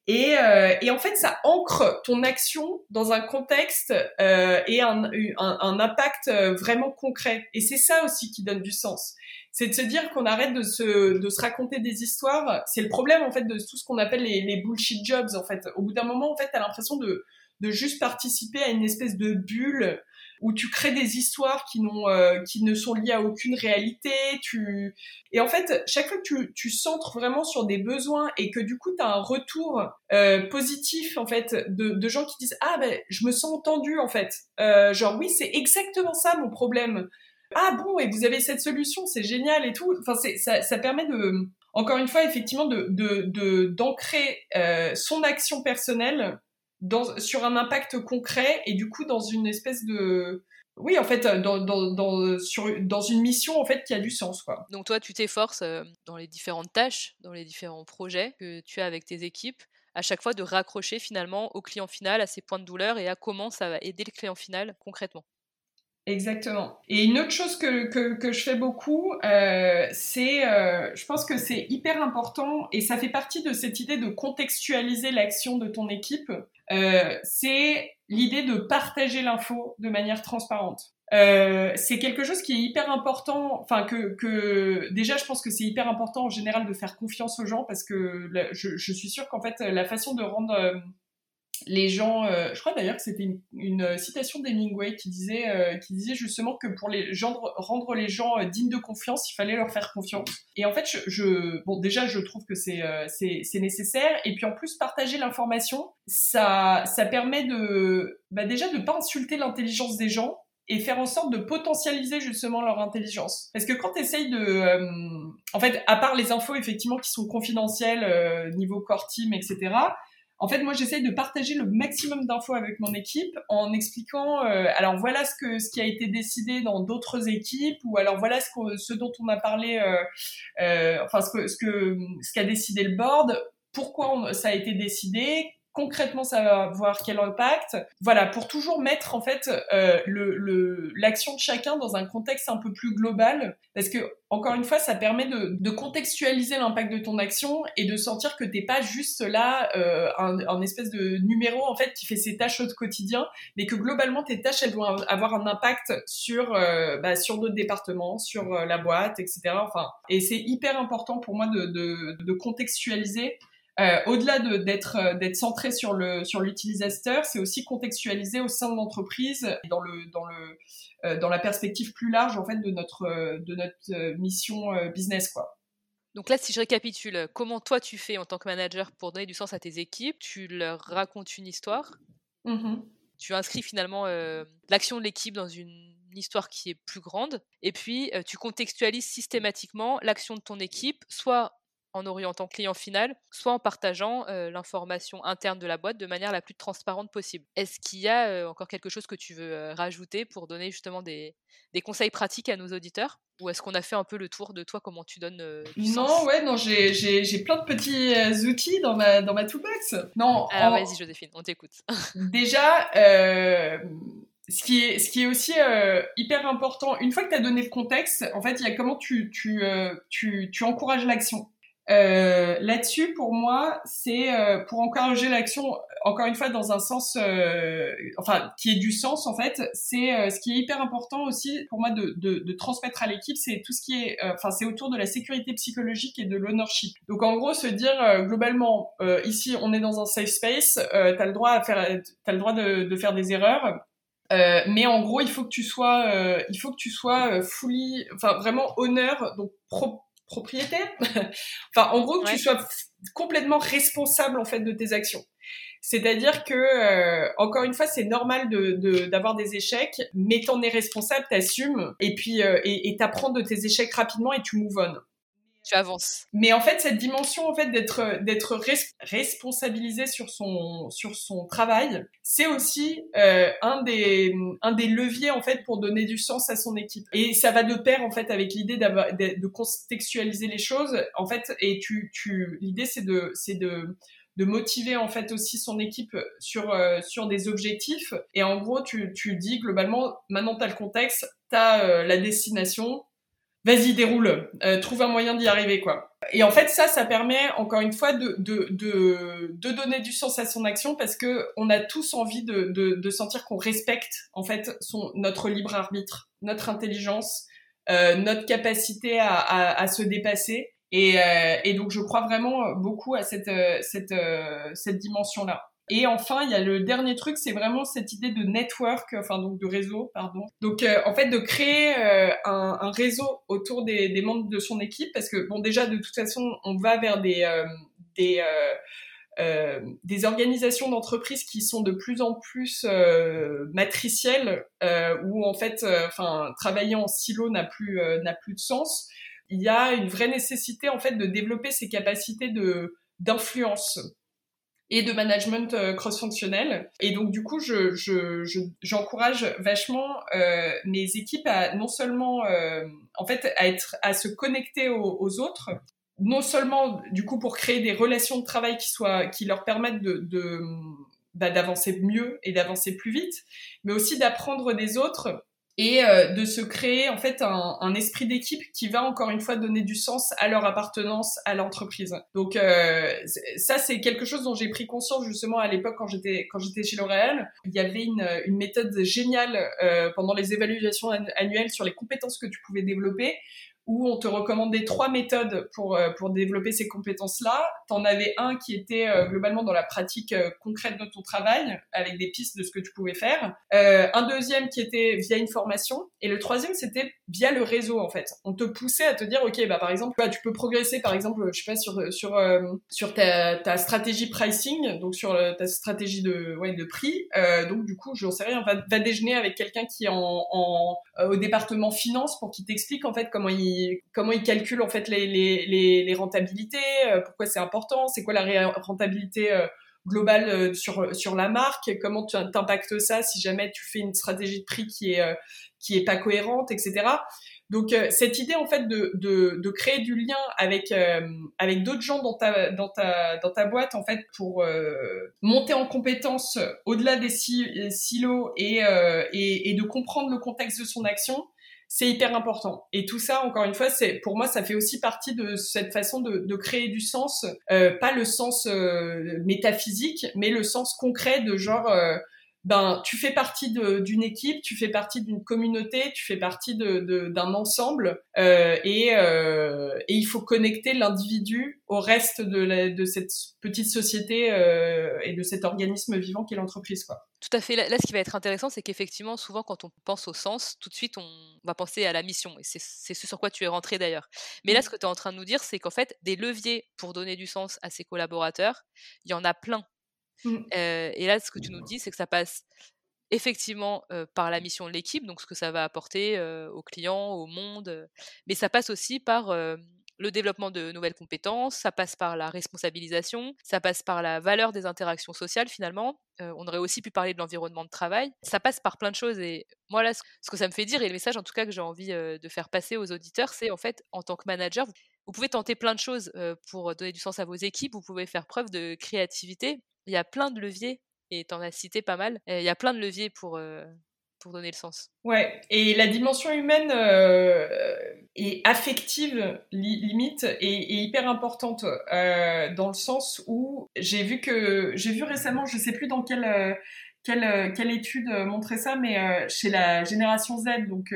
Et, euh, et, en fait, ça ancre ton action dans un contexte euh, et un, un, un, impact euh, vraiment concret. Et c'est ça aussi qui donne du sens c'est de se dire qu'on arrête de se, de se raconter des histoires. C'est le problème, en fait, de tout ce qu'on appelle les, les bullshit jobs, en fait. Au bout d'un moment, en fait, t'as l'impression de, de juste participer à une espèce de bulle où tu crées des histoires qui n'ont euh, qui ne sont liées à aucune réalité tu et en fait chaque fois que tu, tu centres vraiment sur des besoins et que du coup tu as un retour euh, positif en fait de, de gens qui disent ah ben je me sens entendu en fait. Euh, genre oui c'est exactement ça mon problème. Ah bon et vous avez cette solution c'est génial et tout. Enfin c'est ça, ça permet de encore une fois effectivement de de d'ancrer euh, son action personnelle sur un impact concret et du coup dans une espèce de oui, en fait, dans une mission en fait qui a du sens. Quoi. Donc toi, tu t'efforces euh, dans les différentes tâches, dans les différents projets que tu as avec tes équipes, à chaque fois de raccrocher finalement au client final, à ses points de douleur et à comment ça va aider le client final concrètement? Exactement. Et une autre chose que, que, je fais beaucoup, euh, c'est, euh, je pense que c'est hyper important et ça fait partie de cette idée de contextualiser l'action de ton équipe. Euh, c'est l'idée de partager l'info de manière transparente. C'est quelque chose qui est hyper important. Enfin que, que déjà, je pense que c'est hyper important en général de faire confiance aux gens parce que je, suis sûre qu'en fait la façon de rendre les gens, euh, je crois d'ailleurs que c'était une, citation d'Hemingway qui disait, euh, qui disait justement que pour les gens, rendre les gens euh, dignes de confiance, il fallait leur faire confiance. Et en fait, je, bon, déjà, je trouve que c'est, c'est, nécessaire. Et puis en plus, partager l'information, ça, ça permet de, bah déjà de pas insulter l'intelligence des gens et faire en sorte de potentialiser justement leur intelligence. Parce que quand tu essayes de, en fait, à part les infos effectivement qui sont confidentielles niveau core team, etc. En fait, moi, j'essaye de partager le maximum d'infos avec mon équipe en expliquant, euh, alors voilà ce que ce qui a été décidé dans d'autres équipes, ou alors voilà ce, ce dont on a parlé, euh, euh, enfin ce que ce que ce qu'a décidé le board, pourquoi ça a été décidé, concrètement ça va avoir quel impact. Voilà pour toujours mettre en fait euh, le l'action de chacun dans un contexte un peu plus global parce que encore une fois ça permet de, de contextualiser l'impact de ton action et de sentir que t'es pas juste là euh, un, un, espèce de numéro en fait qui fait ses tâches au quotidien mais que globalement tes tâches elles vont avoir un impact sur euh, bah, sur d'autres départements sur euh, la boîte etc enfin et c'est hyper important pour moi de, de, de contextualiser euh, au-delà d'être euh, d'être centré sur le sur l'utilisateur, c'est aussi contextualisé au sein de l'entreprise dans le dans le euh, dans la perspective plus large en fait de notre de notre mission business quoi. Donc là, si je récapitule, comment toi tu fais en tant que manager pour donner du sens à tes équipes? Tu leur racontes une histoire? Mm-hmm. Tu inscris finalement l'action de l'équipe dans une histoire qui est plus grande. Et puis, tu contextualises systématiquement l'action de ton équipe, soit en orientant client final, soit en partageant l'information interne de la boîte de manière la plus transparente possible. Est-ce qu'il y a encore quelque chose que tu veux rajouter pour donner justement des, conseils pratiques à nos auditeurs? Ou est-ce qu'on a fait un peu le tour de toi, comment tu donnes Non, ouais, non, j'ai plein de petits outils dans ma, dans ma toolbox. Non, Alors vas-y Joséphine, on t'écoute. déjà, ce qui est, ce qui est aussi hyper important, une fois que tu as donné le contexte, en fait, il y a comment tu, tu, tu, tu encourages l'action. Euh, Là-dessus, pour moi, c'est euh, pour encourager l'action, encore une fois, dans un sens, euh, enfin, qui est du sens en fait. C'est euh, ce qui est hyper important aussi pour moi de, de, de transmettre à l'équipe, c'est tout ce qui est, enfin, c'est autour de la sécurité psychologique et de l'ownership. Donc, en gros, se dire globalement, ici, on est dans un safe space, t'as le droit à faire, t'as le droit de, de faire des erreurs. Euh, mais en gros, il faut que tu sois, euh, il faut que tu sois fully, enfin vraiment honneur, donc pro propriétaire. enfin, en gros, que tu sois complètement responsable en fait de tes actions. C'est-à-dire que, euh, encore une fois, c'est normal de d'avoir des échecs, mais t'en es responsable, t'assumes, et puis euh, et t'apprends de tes échecs rapidement et tu move on tu. Mais en fait, cette dimension en fait d'être d'être responsabilisé sur son sur son travail, c'est aussi euh, un des un des leviers en fait pour donner du sens à son équipe. Et ça va de pair en fait avec l'idée de, de contextualiser les choses. En fait, et tu tu l'idée c'est de c'est de de motiver en fait aussi son équipe sur euh, sur des objectifs et en gros tu tu dis globalement maintenant tu as le contexte tu as euh, la destination vas-y déroule, euh, trouve un moyen d'y arriver quoi. Et en fait ça, ça permet encore une fois de, de, de, de donner du sens à son action parce que on a tous envie de, de, de sentir qu'on respecte en fait son, notre libre arbitre, notre intelligence, euh, notre capacité à, à, à, se dépasser. Et, euh, et donc je crois vraiment beaucoup à cette, euh, cette, euh, cette dimension-là. Et enfin, il y a le dernier truc, c'est vraiment cette idée de network, enfin donc de réseau, pardon. Donc euh, en fait de créer euh, un, un, réseau autour des, des, membres de son équipe, parce que bon déjà de toute façon on va vers des euh, des euh, des organisations d'entreprise qui sont de plus en plus matricielles, où en fait, enfin travailler en silo n'a plus n'a plus de sens. Il y a une vraie nécessité en fait de développer ces capacités de d'influence et de management euh, cross-fonctionnel. Et donc du coup, je, je, j'encourage vachement euh, mes équipes à non seulement, euh, en fait, à être, à se connecter aux, autres, non seulement du coup pour créer des relations de travail qui soient, qui leur permettent de, de bah, d'avancer mieux et d'avancer plus vite, mais aussi d'apprendre des autres et euh, de se créer en fait un, un esprit d'équipe qui va encore une fois donner du sens à leur appartenance à l'entreprise. Donc euh, ça c'est quelque chose dont j'ai pris conscience justement à l'époque quand j'étais quand j'étais chez L'Oréal. Il y avait une, une méthode géniale euh, pendant les évaluations annuelles sur les compétences que tu pouvais développer où on te recommandait trois méthodes pour, euh, pour développer ces compétences-là. Tu en avais un qui était euh, globalement dans la pratique euh, concrète de ton travail, avec des pistes de ce que tu pouvais faire. un deuxième qui était via une formation. Et le troisième, c'était via le réseau, en fait. On te poussait à te dire, OK, bah, par exemple, bah, tu peux progresser, par exemple, je sais pas, sur, sur, sur ta, ta stratégie pricing, donc sur ta stratégie de, ouais, de prix. donc, du coup, j'en sais rien, va, va déjeuner avec quelqu'un qui est en, en, au département finance pour qu'il t'explique, en fait, comment il comment il calcule en fait les, rentabilités, pourquoi c'est important, c'est quoi la rentabilité globale sur, sur la marque, comment tu impactes ça si jamais tu fais une stratégie de prix qui est, pas cohérente, etc. Donc euh, cette idée en fait de, créer du lien avec euh, d'autres gens dans ta boîte en fait pour euh, monter en compétence au-delà des silos et de comprendre le contexte de son action, c'est hyper important. Et tout ça, encore une fois, c'est pour moi, ça fait aussi partie de cette façon de, de créer du sens, pas le sens métaphysique, mais le sens concret de genre ben tu fais partie d'une équipe, tu fais partie d'une communauté, tu fais partie d'un de, ensemble euh, et, euh, et, il faut connecter l'individu au reste de, de cette petite société euh, et de cet organisme vivant qu'est l'entreprise quoi. Tout à fait. Là, ce qui va être intéressant, c'est qu'effectivement, souvent, quand on pense au sens, tout de suite, on va penser à la mission. Et c'est ce sur quoi tu es rentré d'ailleurs. Mais là, mmh. ce que tu es en train de nous dire, c'est qu'en fait, des leviers pour donner du sens à ses collaborateurs, il y en a plein. Mmh. et là, ce que tu nous dis, c'est que ça passe effectivement par la mission de l'équipe, donc ce que ça va apporter aux clients, au monde, mais ça passe aussi par le développement de nouvelles compétences, ça passe par la responsabilisation, ça passe par la valeur des interactions sociales finalement. on aurait aussi pu parler de l'environnement de travail. Ça passe par plein de choses et moi là, ce que ça me fait dire et le message en tout cas que j'ai envie de faire passer aux auditeurs, c'est en fait en tant que manager, vous pouvez tenter plein de choses pour donner du sens à vos équipes, vous pouvez faire preuve de créativité, il y a plein de leviers, et tu en as cité pas mal, il y a plein de leviers pour, pour donner le sens. Ouais, et la dimension humaine et affective, limite, est, hyper importante dans le sens où j'ai vu vu récemment, je sais plus dans quelle, quelle, quelle étude montrait ça, mais chez la génération Z, donc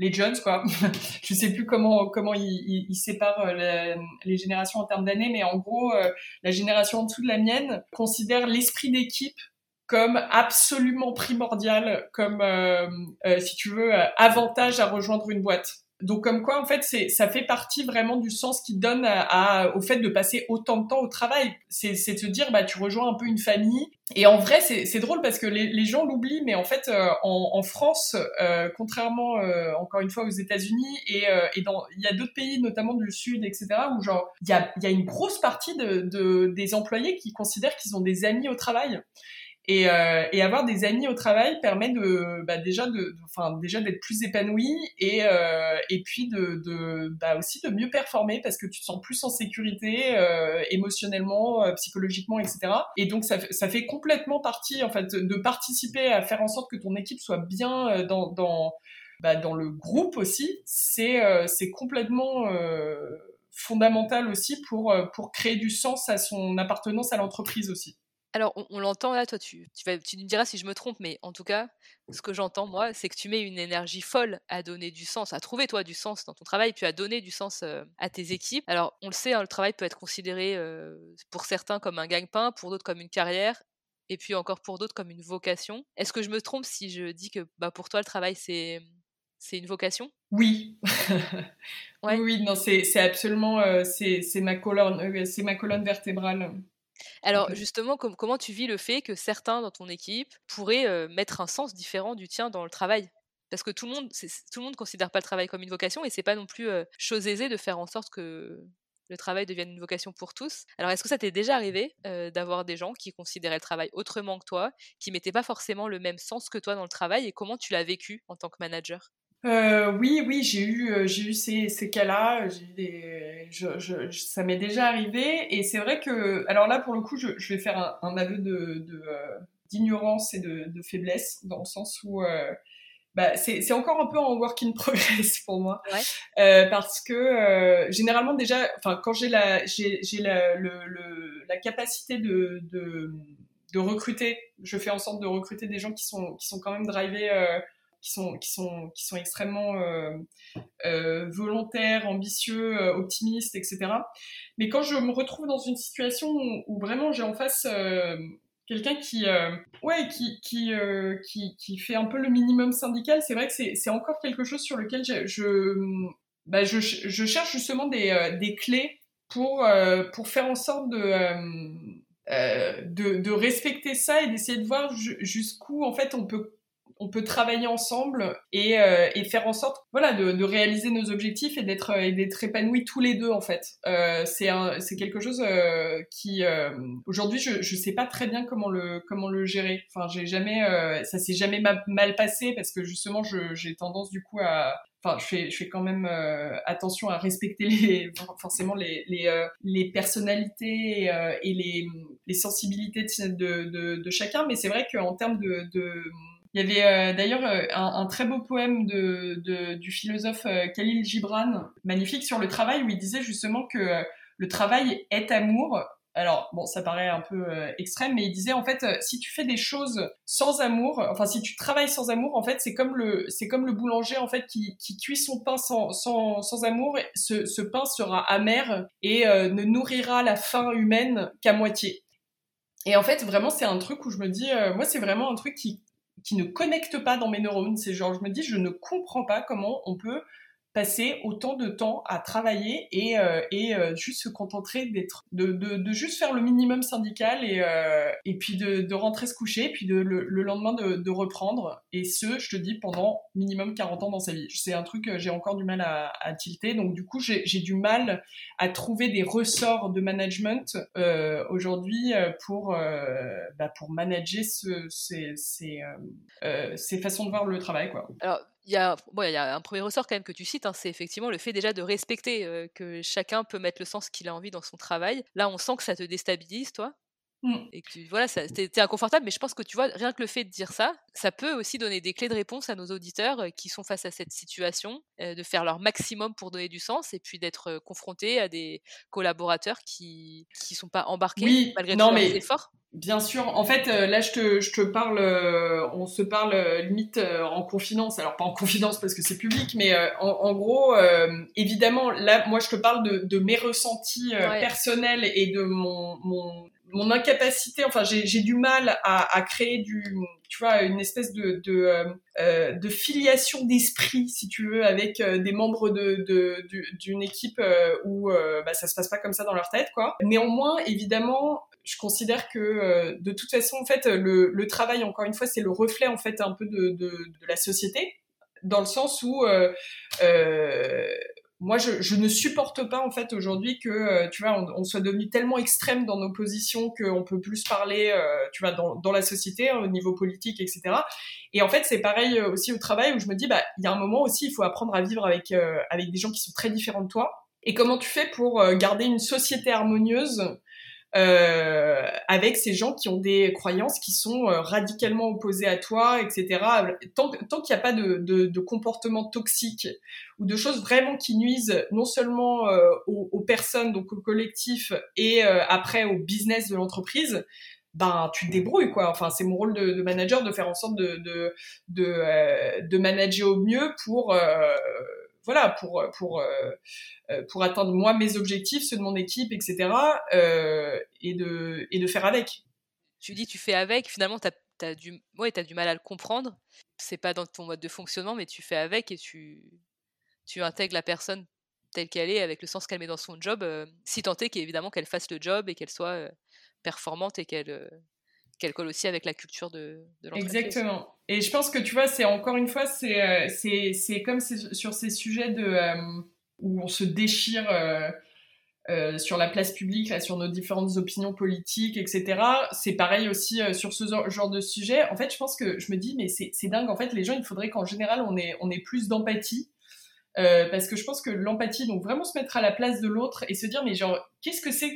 les Jones, quoi. je sais plus comment comment ils, ils, séparent euh, les générations en termes d'années, mais en gros, euh, la génération en dessous de la mienne considère l'esprit d'équipe comme absolument primordial, comme euh, si tu veux avantage à rejoindre une boîte. Donc comme quoi en fait c'est ça fait partie vraiment du sens qui donne à, au fait de passer autant de temps au travail. C'est de se dire bah tu rejoins un peu une famille et en vrai c'est drôle parce que les, gens l'oublient mais en fait euh, en, en France euh, contrairement euh, encore une fois aux États-Unis et et dans il y a d'autres pays notamment du sud etc où genre il y a y a une grosse partie de, de des employés qui considèrent qu'ils ont des amis au travail. Et, euh, et, avoir des amis au travail permet bah déjà d'être plus épanoui et euh, puis bah aussi de mieux performer parce que tu te sens plus en sécurité euh, émotionnellement, psychologiquement, etc. Et donc ça, fait complètement partie de participer à faire en sorte que ton équipe soit bien bah, dans le groupe aussi. C'est complètement fondamental aussi pour créer du sens à son appartenance à l'entreprise aussi. Alors, on, l'entend là, toi, tu, tu, vas, tu me diras si je me trompe, mais en tout cas, ce que j'entends, moi, c'est que tu mets une énergie folle à donner du sens, à trouver, toi, du sens dans ton travail, puis à donner du sens à tes équipes. Alors, on le sait, hein, le travail peut être considéré pour certains comme un gagne-pain, pour d'autres comme une carrière, et puis encore pour d'autres comme une vocation. Est-ce que je me trompe si je dis que bah, pour toi, le travail, c'est. C'est une vocation? Oui. Oui, oui, non, c'est absolument, c'est ma colonne, c'est ma colonne vertébrale. Alors justement, comment tu vis le fait que certains dans ton équipe pourraient mettre un sens différent du tien dans le travail? Parce que tout le monde, tout le monde considère pas le travail comme une vocation et c'est pas non plus chose aisée de faire en sorte que le travail devienne une vocation pour tous. Alors, est-ce que ça t'est déjà arrivé d'avoir des gens qui considéraient le travail autrement que toi, qui mettaient pas forcément le même sens que toi dans le travail, et comment tu l'as vécu en tant que manager? Euh, oui, oui, j'ai eu, euh, j'ai eu ces, ces cas-là. J'ai eu des, je, je, ça m'est déjà arrivé, et c'est vrai que, alors là, pour le coup, je, je vais faire un, un aveu de, de euh, d'ignorance et de, de, faiblesse, dans le sens où, euh, bah, c'est, c'est encore un peu en work in progress pour moi, ouais. parce que généralement déjà, enfin, quand j'ai la, j'ai, j'ai la, le, le, la capacité de, de, de recruter, je fais en sorte de recruter des gens qui sont, qui sont quand même drivés qui sont qui sont qui sont extrêmement euh, euh, volontaires, ambitieux, euh, optimistes, etc. Mais quand je me retrouve dans une situation où, vraiment j'ai en face quelqu'un qui ouais qui qui, qui qui fait un peu le minimum syndical, c'est vrai que c'est encore quelque chose sur lequel je je, bah, cherche justement des des clés pour pour faire en sorte de de, de respecter ça et d'essayer de voir jusqu'où en fait on peut on peut travailler ensemble et, euh, et faire en sorte, voilà, de, de réaliser nos objectifs et d'être et d'être épanouis tous les deux en fait. Euh, c'est c'est quelque chose euh, qui aujourd'hui je je sais pas très bien comment le comment le gérer. Enfin j'ai jamais ça s'est jamais mal passé parce que justement j'ai tendance du coup à enfin je fais je fais quand même attention à respecter les forcément les les, les personnalités et les les sensibilités de de, de chacun mais c'est vrai qu'en termes de, de il y avait euh, d'ailleurs euh, un, un, très beau poème de, de du philosophe euh, Khalil Gibran, magnifique sur le travail, où il disait justement que le travail est amour. Alors bon, ça paraît un peu extrême, mais il disait en fait, si tu fais des choses sans amour, enfin si tu travailles sans amour, en fait c'est comme le c'est comme le boulanger en fait qui, qui cuit son pain sans sans, sans amour. Ce, ce pain sera amer et ne nourrira la faim humaine qu'à moitié. Et en fait, vraiment, c'est un truc où je me dis, moi, c'est vraiment un truc qui, qui ne connecte pas dans mes neurones. C'est genre, je me dis, je ne comprends pas comment on peut passer autant de temps à travailler et, euh, et euh, juste se contenter d'être de, de, de, juste faire le minimum syndical et, euh, et puis de, de rentrer se coucher puis de, le, le lendemain de, reprendre. Et ce je te dis pendant minimum 40 ans dans sa vie. C'est un truc que j'ai encore du mal à, à tilter. Donc du coup j'ai du mal à trouver des ressorts de management euh, aujourd'hui pour bah, pour manager ce, ces, ces, ces façons de voir le travail quoi il y, a, bon, il y a un premier ressort quand même que tu cites, hein, c'est effectivement le fait déjà de respecter euh, que chacun peut mettre le sens qu'il a envie dans son travail. Là, on sent que ça te déstabilise, toi. Mmh. Et que voilà, t'es inconfortable, mais je pense que tu vois, rien que le fait de dire ça, ça peut aussi donner des clés de réponse à nos auditeurs euh, qui sont face à cette situation, euh, de faire leur maximum pour donner du sens et puis d'être confrontés à des collaborateurs qui qui sont pas embarqués malgré tous mais... efforts. Bien sûr. En fait, euh, là, je te, je te parle, euh, on se parle euh, limite en confidence. Alors, pas en confidence parce que c'est public, mais en, en, gros, évidemment, là, moi, je te parle de, de mes ressentis personnels et de mon, mon, mon incapacité. Enfin, j'ai du mal à, à, créer du, tu vois, une espèce de, de, de filiation d'esprit, si tu veux, avec des membres de d'une équipe où bah, ça se passe pas comme ça dans leur tête, quoi. Néanmoins, évidemment, je considère que euh, de toute façon, en fait, le, le travail, encore une fois, c'est le reflet en fait un peu de, de, de la société, dans le sens où euh, euh, moi, je, je, ne supporte pas en fait aujourd'hui que euh, tu vois, on, on, soit devenu tellement extrême dans nos positions qu'on peut plus parler, euh, tu vois, dans, dans la société, hein, au niveau politique, etc. Et en fait, c'est pareil aussi au travail où je me dis, bah, il y a un moment aussi, il faut apprendre à vivre avec avec des gens qui sont très différents de toi. Et comment tu fais pour garder une société harmonieuse euh, avec ces gens qui ont des croyances qui sont euh, radicalement opposées à toi, etc. Tant, tant qu'il n'y a pas de, de, de, comportement toxique ou de choses vraiment qui nuisent non seulement euh, aux, aux, personnes, donc au collectif, et euh, après au business de l'entreprise, ben tu te débrouilles quoi. Enfin c'est mon rôle de, de, manager de faire en sorte de de de, de manager au mieux pour voilà, pour pour euh, euh, pour atteindre moi mes objectifs, ceux de mon équipe, etc. Euh, et de et de faire avec. Tu dis tu fais avec, finalement tu as, du ouais, as du mal à le comprendre. C'est pas dans ton mode de fonctionnement, mais tu fais avec et tu tu intègres la personne telle qu'elle est avec le sens qu'elle met dans son job, si tant est qu'évidemment qu'elle fasse le job et qu'elle soit performante et qu'elle qu'elle colle aussi avec la culture de, de l'entreprise. Exactement. Et je pense que tu vois, c'est encore une fois, c'est euh, comme sur ces sujets de euh, où on se déchire euh, sur la place publique, sur nos différentes opinions politiques, etc. C'est pareil aussi sur ce genre de sujet. En fait, je pense que je me dis, mais c'est dingue. En fait, les gens, il faudrait qu'en général, on ait, on ait plus d'empathie euh, parce que je pense que l'empathie, donc vraiment se mettre à la place de l'autre et se dire mais genre qu'est-ce que c'est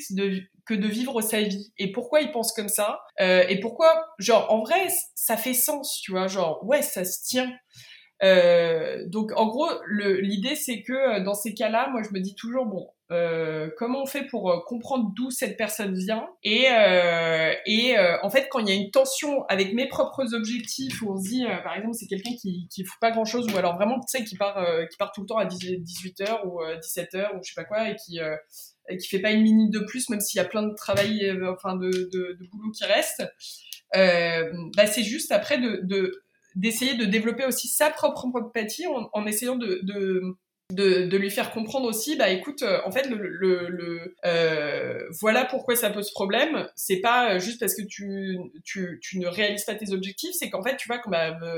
que de, vivre sa vie? Et pourquoi il pense comme ça? Euh, et pourquoi genre en vrai ça fait sens tu vois? Genre ouais ça se tient euh, donc en gros l'idée c'est que euh, dans ces cas-là moi je me dis toujours bon euh, comment on fait pour euh, comprendre d'où cette personne vient et, et en fait quand il y a une tension avec mes propres objectifs où on se dit par exemple c'est quelqu'un qui qui fout pas grand chose ou alors vraiment tu sais qui part qui part tout le temps à 18h ou 17h ou je sais pas quoi et qui et qui fait pas une minute de plus même s'il y a plein de travail enfin de, de, de boulot qui reste bah c'est juste après de d'essayer de, développer aussi sa propre empathie en, essayant de de, de, lui faire comprendre aussi, bah écoute, euh, en fait, le, le, le euh, voilà pourquoi ça pose problème. C'est pas euh, juste parce que tu, tu, tu ne réalises pas tes objectifs, c'est qu'en fait, tu vois, comme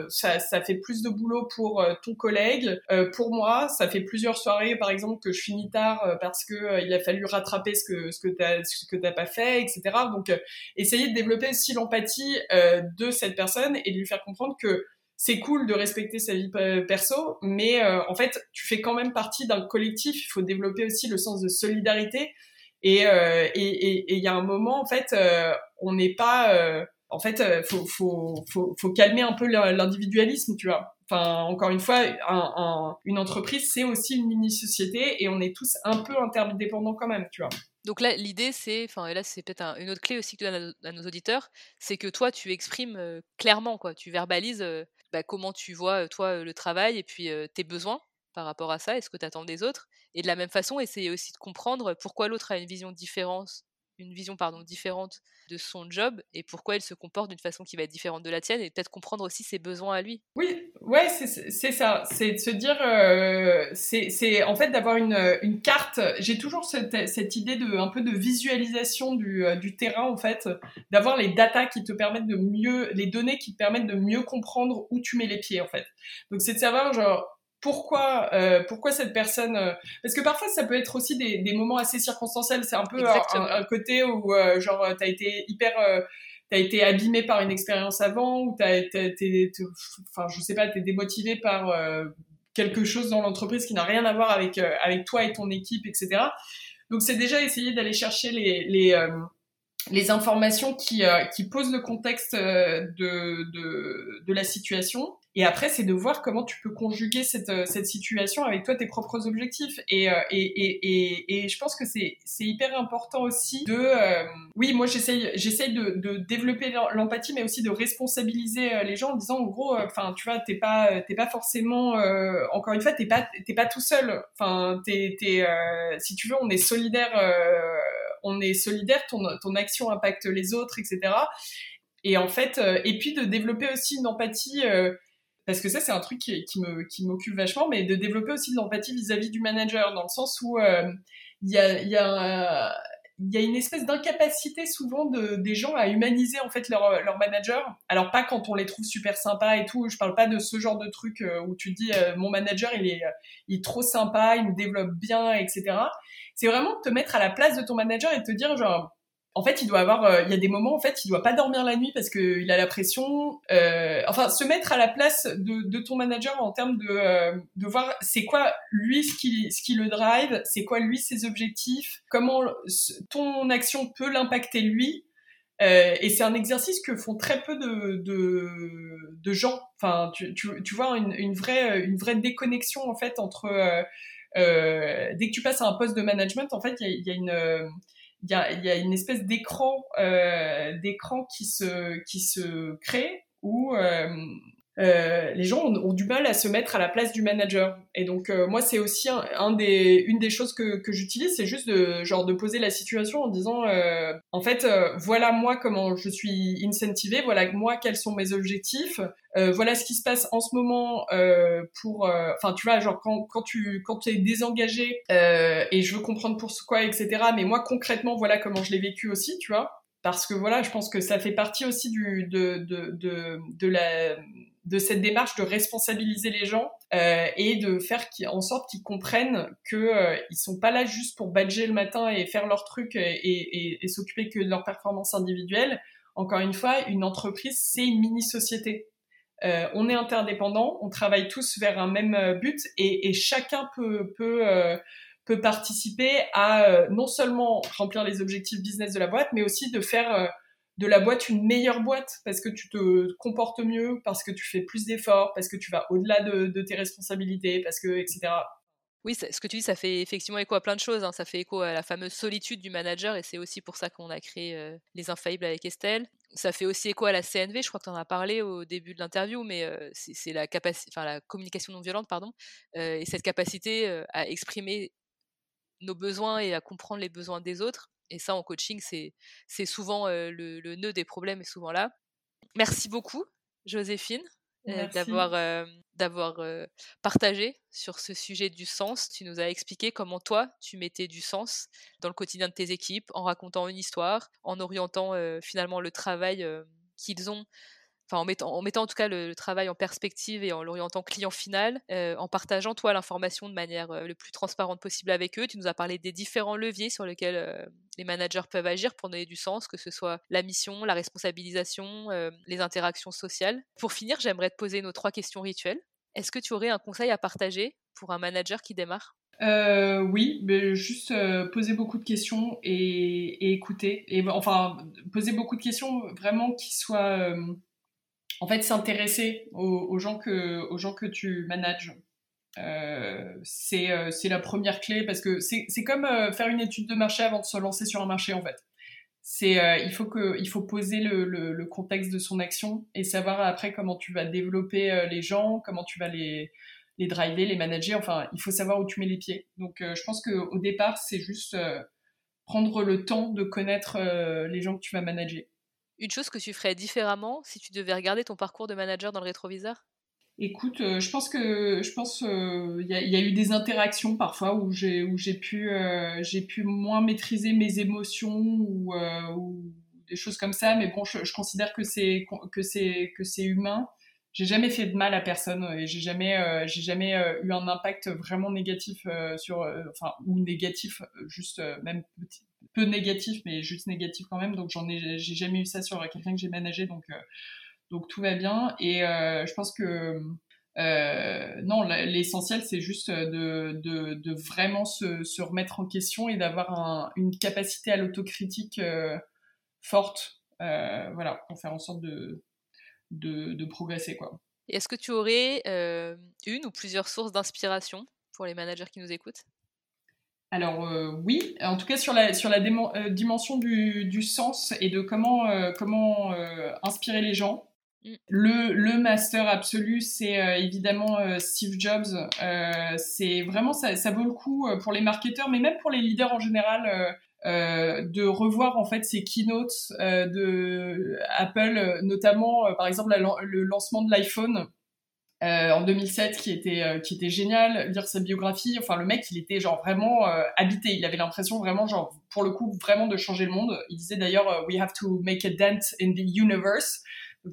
ça, ça fait plus de boulot pour ton collègue, pour moi, ça fait plusieurs soirées, par exemple, que je finis tard parce que il a fallu rattraper ce que ce que t'as ce que t'as pas fait, etc. Donc, essayer de développer aussi l'empathie de cette personne et de lui faire comprendre que c'est cool de respecter sa vie perso, mais euh, en fait, tu fais quand même partie d'un collectif. Il faut développer aussi le sens de solidarité. Et euh, il et, et, y a un moment, en fait, euh, on n'est pas... en fait, faut, faut, faut, faut calmer un peu l'individualisme, tu vois. Enfin, encore une fois, un, un, une entreprise, c'est aussi une mini-société et on est tous un peu interdépendants quand même, tu vois. Donc là, l'idée, c'est, enfin, et là, c'est peut-être une autre clé aussi que tu donnes à, nos auditeurs, c'est que toi, tu exprimes clairement, quoi, tu verbalises bah, comment tu vois, toi, le travail et puis tes besoins par rapport à ça et ce que tu attends des autres. Et de la même façon, essayer aussi de comprendre pourquoi l'autre a une vision différente une vision pardon, différente de son job et pourquoi il se comporte d'une façon qui va être différente de la tienne et peut-être comprendre aussi ses besoins à lui. Oui, ouais, c'est ça. C'est de se dire, euh, c'est en fait d'avoir une, une, carte. J'ai toujours cette, cette, idée de un peu de visualisation du, euh, du terrain en fait, d'avoir les datas qui te permettent de mieux, les données qui te permettent de mieux comprendre où tu mets les pieds en fait. Donc c'est de savoir genre pourquoi euh, pourquoi cette personne euh, parce que parfois ça peut être aussi des, des moments assez circonstanciels. C'est un peu un, côté où euh, genre t'as été hyper euh, t'as été abîmé par une expérience avant ou t'as été enfin je sais pas t'es démotivé par quelque chose dans l'entreprise qui n'a rien à voir avec avec toi et ton équipe etc donc c'est déjà essayer d'aller chercher les les les informations qui, qui posent le contexte de, de, de la situation et après, c'est de voir comment tu peux conjuguer cette, euh, cette situation avec toi, tes propres objectifs. Et, euh, et, et, et, je pense que c'est, hyper important aussi de... Euh, oui, moi, j'essaye, de, de développer l'empathie, mais aussi de responsabiliser les gens en disant, en gros, enfin, tu vois, t'es pas, t'es pas forcément... encore une fois, t'es pas, t'es pas tout seul. Enfin, t'es, t'es, si tu veux, on est solidaire. on est solidaire, ton, ton action impacte les autres, etc. Et en fait, et puis de développer aussi une empathie parce que ça c'est un truc qui, qui me qui m'occupe vachement mais de développer aussi de l'empathie vis-à-vis du manager dans le sens où euh, il y a il y a il y a une espèce d'incapacité souvent de, des gens à humaniser en fait leur, leur manager. Alors pas quand on les trouve super sympas et tout. Je parle pas de ce genre de truc euh, où tu dis euh, mon manager il est, il est trop sympa, il me développe bien, etc. C'est vraiment de te mettre à la place de ton manager et te dire genre en fait, il doit avoir, euh, il y a des moments, en fait, il doit pas dormir la nuit parce qu'il a la pression. Euh, enfin, se mettre à la place de, de ton manager en termes de, euh, de voir c'est quoi lui ce qui, ce qui le drive, c'est quoi lui ses objectifs, comment ton action peut l'impacter lui. Euh, et c'est un exercice que font très peu de, de, de gens. Enfin, tu, tu, tu vois une, une, vraie, une vraie déconnexion en fait entre dès que tu passes à un poste de management, en fait, il y a, y a une il y a, y a, une espèce d'écran euh, d'écran qui se qui se crée où euh, euh, les gens ont, du mal à se mettre à la place du manager. Et donc euh, moi c'est aussi un, des une des choses que, que j'utilise, c'est juste de genre de poser la situation en disant euh, en fait euh, voilà moi comment je suis incentivé, voilà moi quels sont mes objectifs, voilà ce qui se passe en ce moment pour enfin tu vois genre quand quand tu quand es désengagé et je veux comprendre pourquoi etc. Mais moi concrètement voilà comment je l'ai vécu aussi tu vois parce que voilà je pense que ça fait partie aussi du de de de, de la de cette démarche de responsabiliser les gens euh, et de faire en sorte qu'ils comprennent que euh, ils sont pas là juste pour badger le matin et faire leur truc et, et, s'occuper que de leur performance individuelle. Encore une fois, une entreprise, c'est une mini-société. Euh, on est interdépendants, on travaille tous vers un même euh, but et, et chacun peut, peut, euh, peut participer à non seulement remplir les objectifs business de la boîte, mais aussi de faire de la boîte une meilleure boîte parce que tu te comportes mieux, parce que tu fais plus d'efforts, parce que tu vas au-delà de, tes responsabilités, parce que etc. Oui, ce que tu dis, ça fait effectivement écho à plein de choses. Hein. Ça fait écho à la fameuse solitude du manager, et c'est aussi pour ça qu'on a créé euh, les Infaillibles avec Estelle. Ça fait aussi écho à la CNV. Je crois que tu en as parlé au début de l'interview, mais euh, c'est la la communication non violente, pardon, euh, et cette capacité à exprimer nos besoins et à comprendre les besoins des autres. Et ça, en coaching, c'est souvent le, nœud des problèmes est souvent là. Merci beaucoup, Joséphine. d'avoir d'avoir partagé sur ce sujet du sens. Tu nous as expliqué comment toi, tu mettais du sens dans le quotidien de tes équipes en racontant une histoire, en orientant finalement le travail qu'ils ont en mettant, en tout cas le, travail en perspective et en l'orientant client final, en partageant toi l'information de manière le plus transparente possible avec eux. Tu nous as parlé des différents leviers sur lesquels les managers peuvent agir pour donner du sens, que ce soit la mission, la responsabilisation, les interactions sociales. Pour finir, j'aimerais te poser nos trois questions rituelles. Est-ce que tu aurais un conseil à partager pour un manager qui démarre? Euh, oui, mais juste poser beaucoup de questions et, écouter. Et enfin, poser beaucoup de questions vraiment qui soient en fait, s'intéresser aux, gens que, aux gens que tu manages. Euh, euh, c'est la première clé parce que c'est comme euh, faire une étude de marché avant de se lancer sur un marché en fait. Il faut poser le, le, contexte de son action et savoir après comment tu vas développer les gens, comment tu vas les les driver, les manager. Enfin, il faut savoir où tu mets les pieds. Donc, je pense que au départ, c'est juste prendre le temps de connaître les gens que tu vas manager une chose que tu ferais différemment si tu devais regarder ton parcours de manager dans le rétroviseur? Écoute, euh, je pense que je pense il euh, y, a eu des interactions parfois où j'ai où j'ai pu euh, j'ai pu moins maîtriser mes émotions ou, des choses comme ça. Mais bon, je, considère que c'est que c'est que c'est humain. J'ai jamais fait de mal à personne et j'ai jamais j'ai jamais eu un impact vraiment négatif sur enfin ou négatif juste même petit, peu négatif, mais juste négatif quand même. Donc j'en ai, j'ai jamais eu ça sur quelqu'un que j'ai managé, donc euh, donc tout va bien. Et euh, je pense que euh, non, l'essentiel c'est juste de, de, vraiment se, se, remettre en question et d'avoir une capacité à l'autocritique forte, voilà, pour faire en sorte de de, progresser quoi. Est-ce que tu aurais une ou plusieurs sources d'inspiration pour les managers qui nous écoutent? Alors euh, oui, en tout cas sur la, sur la euh, dimension du, du, sens et de comment, euh, comment inspirer les gens. Mm. Le, le, master absolu, c'est évidemment Steve Jobs. c'est vraiment, ça, ça, vaut le coup pour les marketeurs, mais même pour les leaders en général, de revoir en fait ces keynotes de Apple, notamment par exemple le lancement de l'iPhone. Euh, en 2007 qui était euh, qui était génial lire sa biographie. Enfin le mec il était genre vraiment euh, habité. Il avait l'impression vraiment genre pour le coup vraiment de changer le monde. Il disait d'ailleurs we have to make a dent in the universe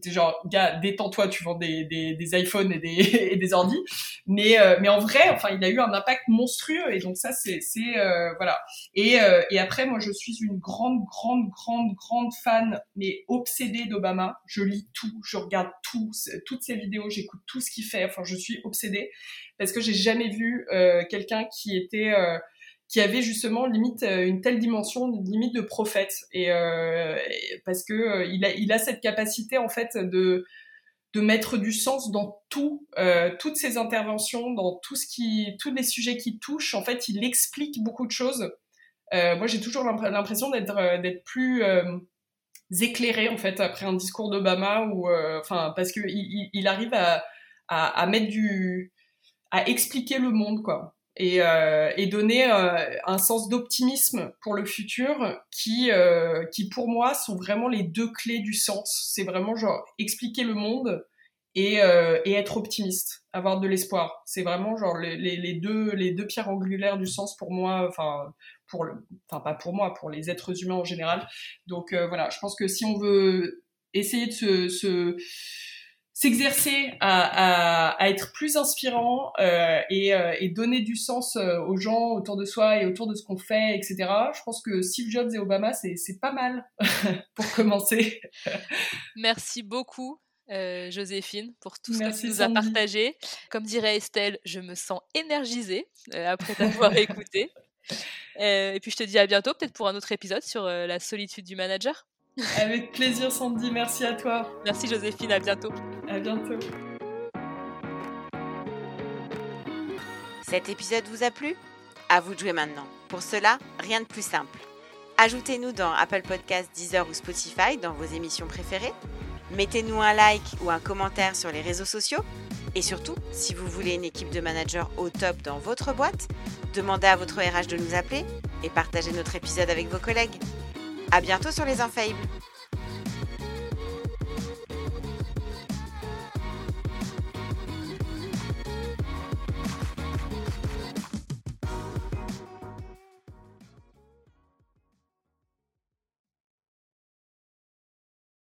t'es genre, gars, détends-toi, tu vends des, des, des iPhones et des, et des ordi. Mais, euh, mais en vrai, enfin, il a eu un impact monstrueux. Et donc ça, c'est, c'est euh, voilà. Et, euh, et après, moi, je suis une grande, grande, grande, grande fan, mais obsédée d'Obama. Je lis tout, je regarde tout, toutes ses vidéos, j'écoute tout ce qu'il fait. Enfin, je suis obsédée parce que j'ai jamais vu quelqu'un qui était qui avait justement limite euh, une telle dimension, limite de prophète, et, euh, parce que euh, il a, il a cette capacité en fait de de mettre du sens dans tout, toutes ses interventions, dans tout ce qui, tous les sujets qui touchent. En fait, il explique beaucoup de choses. moi, j'ai toujours l'impression d'être d'être plus éclairé en fait après un discours d'Obama ou enfin parce que il, il arrive à, à, à mettre du à expliquer le monde quoi et, euh, et donner euh, un sens d'optimisme pour le futur qui, euh, qui pour moi sont vraiment les deux clés du sens. C'est vraiment genre expliquer le monde et, euh, et être optimiste, avoir de l'espoir. C'est vraiment genre les, les, deux les deux pierres angulaires du sens pour moi. Enfin pour le, enfin pas pour moi, pour les êtres humains en général. Donc euh, voilà, je pense que si on veut essayer de se, se s'exercer à, à, à, être plus inspirant euh, et, euh, et, donner du sens euh, aux gens autour de soi et autour de ce qu'on fait, etc. Je pense que Steve Jobs et Obama, c'est pas mal pour commencer. Merci beaucoup. Joséphine, pour tout ce que tu nous as partagé. Comme dirait Estelle, je me sens énergisée après t'avoir écouté. et puis je te dis à bientôt, peut-être pour un autre épisode sur la solitude du manager. Avec plaisir, Sandy. Merci à toi. Merci, Joséphine. À bientôt. À bientôt. Cet épisode vous a plu? À vous de jouer maintenant. Pour cela, rien de plus simple. Ajoutez-nous dans Apple Podcasts, Deezer ou Spotify dans vos émissions préférées. Mettez-nous un like ou un commentaire sur les réseaux sociaux. Et surtout, si vous voulez une équipe de managers au top dans votre boîte, demandez à votre RH de nous appeler et partagez notre épisode avec vos collègues. À bientôt sur les Infaillibles